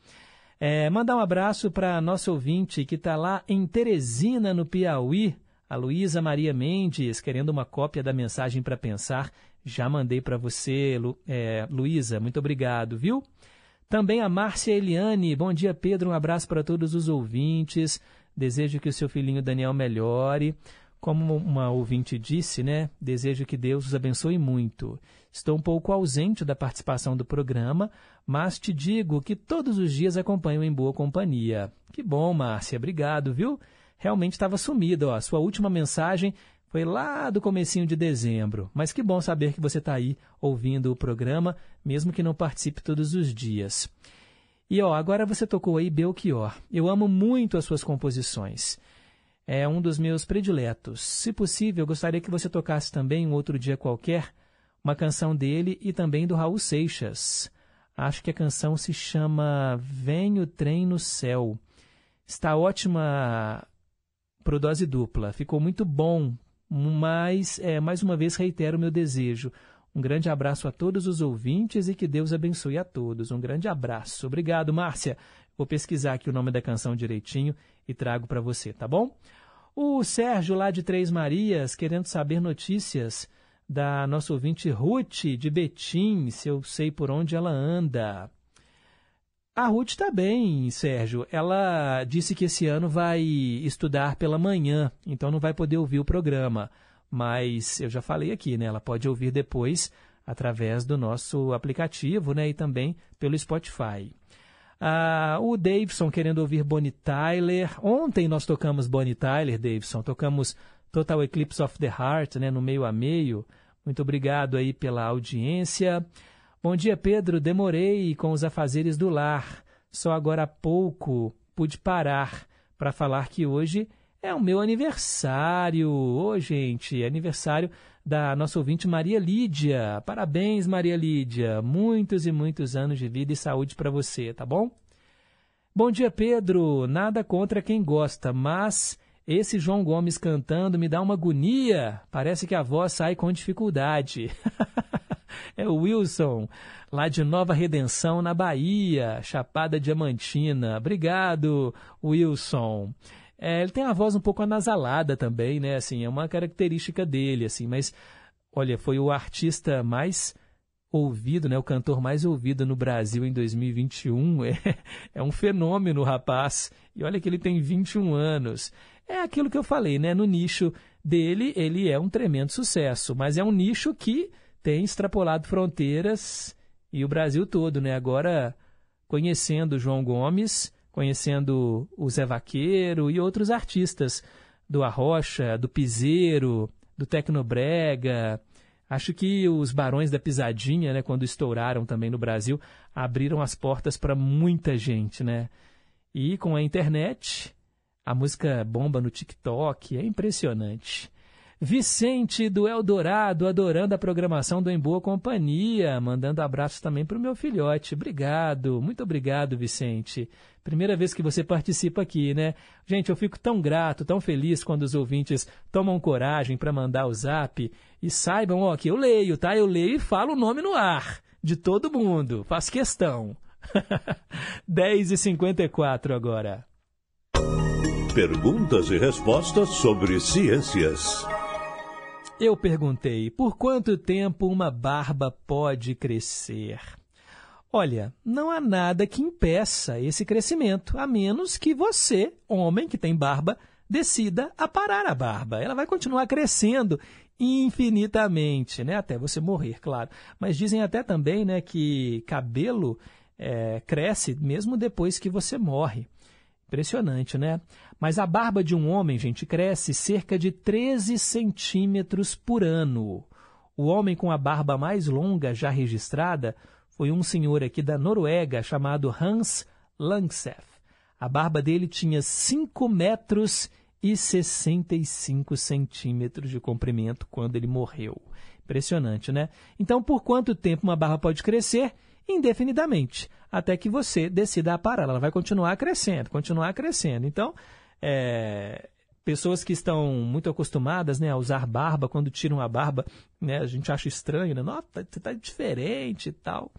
É, mandar um abraço para nosso ouvinte que está lá em Teresina, no Piauí, a Luísa Maria Mendes, querendo uma cópia da mensagem para pensar. Já mandei para você, Lu, é, Luísa, muito obrigado, viu? Também a Márcia Eliane, bom dia Pedro, um abraço para todos os ouvintes. Desejo que o seu filhinho Daniel melhore. Como uma ouvinte disse, né? Desejo que Deus os abençoe muito. Estou um pouco ausente da participação do programa, mas te digo que todos os dias acompanho em boa companhia. Que bom, Márcia, obrigado, viu? Realmente estava sumida, ó. Sua última mensagem foi lá do comecinho de dezembro, mas que bom saber que você está aí ouvindo o programa, mesmo que não participe todos os dias. E ó, agora você tocou aí Belchior. Eu amo muito as suas composições é um dos meus prediletos. Se possível, eu gostaria que você tocasse também um outro dia qualquer uma canção dele e também do Raul Seixas. Acho que a canção se chama Vem o Trem no Céu. Está ótima pro dose dupla, ficou muito bom, mas é, mais uma vez reitero o meu desejo. Um grande abraço a todos os ouvintes e que Deus abençoe a todos. Um grande abraço. Obrigado, Márcia. Vou pesquisar aqui o nome da canção direitinho e trago para você, tá bom? O Sérgio, lá de Três Marias, querendo saber notícias da nossa ouvinte Ruth, de Betim, se eu sei por onde ela anda. A Ruth está bem, Sérgio. Ela disse que esse ano vai estudar pela manhã, então não vai poder ouvir o programa. Mas eu já falei aqui, né? Ela pode ouvir depois através do nosso aplicativo né? e também pelo Spotify. Ah, o Davidson querendo ouvir Bonnie Tyler. Ontem nós tocamos Bonnie Tyler, Davidson. Tocamos Total Eclipse of the Heart, né, no meio a meio. Muito obrigado aí pela audiência. Bom dia, Pedro. Demorei com os afazeres do lar. Só agora há pouco pude parar para falar que hoje é o meu aniversário. Ô, oh, gente, aniversário da nossa ouvinte Maria Lídia. Parabéns, Maria Lídia. Muitos e muitos anos de vida e saúde para você, tá bom? Bom dia, Pedro. Nada contra quem gosta, mas esse João Gomes cantando me dá uma agonia. Parece que a voz sai com dificuldade. é o Wilson, lá de Nova Redenção, na Bahia, Chapada Diamantina. Obrigado, Wilson. É, ele tem a voz um pouco anasalada também, né? Assim, é uma característica dele, assim. Mas, olha, foi o artista mais ouvido, né? O cantor mais ouvido no Brasil em 2021. É, é um fenômeno, rapaz. E olha que ele tem 21 anos. É aquilo que eu falei, né? No nicho dele, ele é um tremendo sucesso. Mas é um nicho que tem extrapolado fronteiras e o Brasil todo, né? Agora, conhecendo João Gomes conhecendo o Zé Vaqueiro e outros artistas do Arrocha, do Piseiro, do Tecnobrega. Acho que os Barões da Pisadinha, né, quando estouraram também no Brasil, abriram as portas para muita gente, né? E com a internet, a música bomba no TikTok, é impressionante. Vicente do Eldorado, adorando a programação do Em Boa Companhia, mandando abraços também para o meu filhote. Obrigado, muito obrigado, Vicente. Primeira vez que você participa aqui, né? Gente, eu fico tão grato, tão feliz quando os ouvintes tomam coragem para mandar o zap e saibam, ó, que eu leio, tá? Eu leio e falo o nome no ar de todo mundo, faz questão. 10h54 agora. Perguntas e respostas sobre ciências. Eu perguntei: por quanto tempo uma barba pode crescer? Olha, não há nada que impeça esse crescimento, a menos que você, homem que tem barba, decida parar a barba. Ela vai continuar crescendo infinitamente, né? Até você morrer, claro. Mas dizem até também, né, que cabelo é, cresce mesmo depois que você morre. Impressionante, né? Mas a barba de um homem, gente, cresce cerca de 13 centímetros por ano. O homem com a barba mais longa já registrada foi um senhor aqui da Noruega chamado Hans Langseth. A barba dele tinha 5 metros e 65 centímetros de comprimento quando ele morreu. Impressionante, né? Então, por quanto tempo uma barba pode crescer? Indefinidamente, até que você decida parar. Ela vai continuar crescendo, continuar crescendo. Então, é, pessoas que estão muito acostumadas né, a usar barba, quando tiram a barba, né, a gente acha estranho, né? Nossa, você está diferente e tal.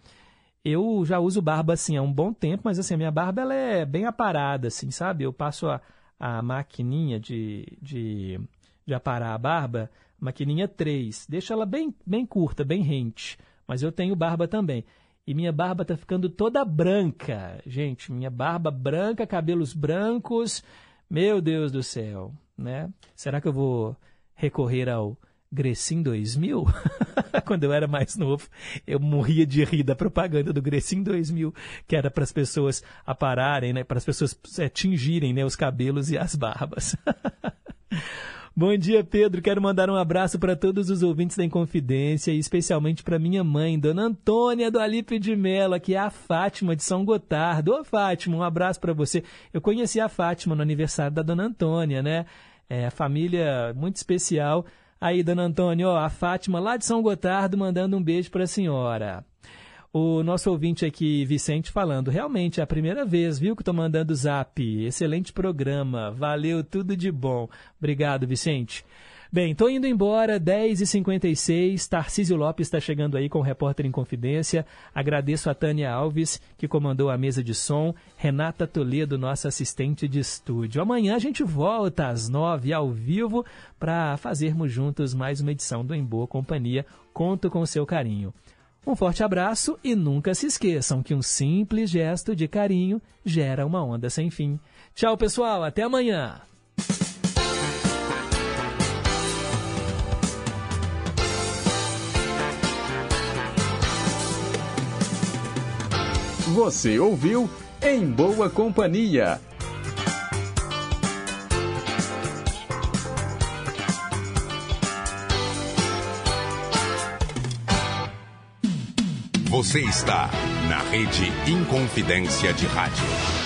Eu já uso barba assim há um bom tempo, mas assim, a minha barba ela é bem aparada, assim, sabe? Eu passo a, a maquininha de, de, de aparar a barba, maquininha 3, deixa ela bem, bem curta, bem rente, mas eu tenho barba também. E minha barba está ficando toda branca, gente, minha barba branca, cabelos brancos, meu Deus do céu, né? Será que eu vou recorrer ao Grecin 2000? Quando eu era mais novo, eu morria de rir da propaganda do Grecin 2000, que era para as pessoas apararem, né? Para as pessoas é, tingirem né, os cabelos e as barbas. Bom dia, Pedro. Quero mandar um abraço para todos os ouvintes da Inconfidência e especialmente para minha mãe, Dona Antônia do Alipe de Mela, que é a Fátima de São Gotardo. Ô, Fátima, um abraço para você. Eu conheci a Fátima no aniversário da Dona Antônia, né? É, a família muito especial. Aí, Dona Antônia, ó, a Fátima lá de São Gotardo mandando um beijo para a senhora. O nosso ouvinte aqui, Vicente, falando, realmente é a primeira vez, viu, que estou mandando zap. Excelente programa, valeu, tudo de bom. Obrigado, Vicente. Bem, estou indo embora, 10h56. Tarcísio Lopes está chegando aí com o Repórter em Confidência. Agradeço a Tânia Alves, que comandou a mesa de som. Renata Toledo, nossa assistente de estúdio. Amanhã a gente volta às 9 ao vivo para fazermos juntos mais uma edição do Em Boa Companhia. Conto com o seu carinho. Um forte abraço e nunca se esqueçam que um simples gesto de carinho gera uma onda sem fim. Tchau, pessoal, até amanhã! Você ouviu Em Boa Companhia. Você está na rede Inconfidência de Rádio.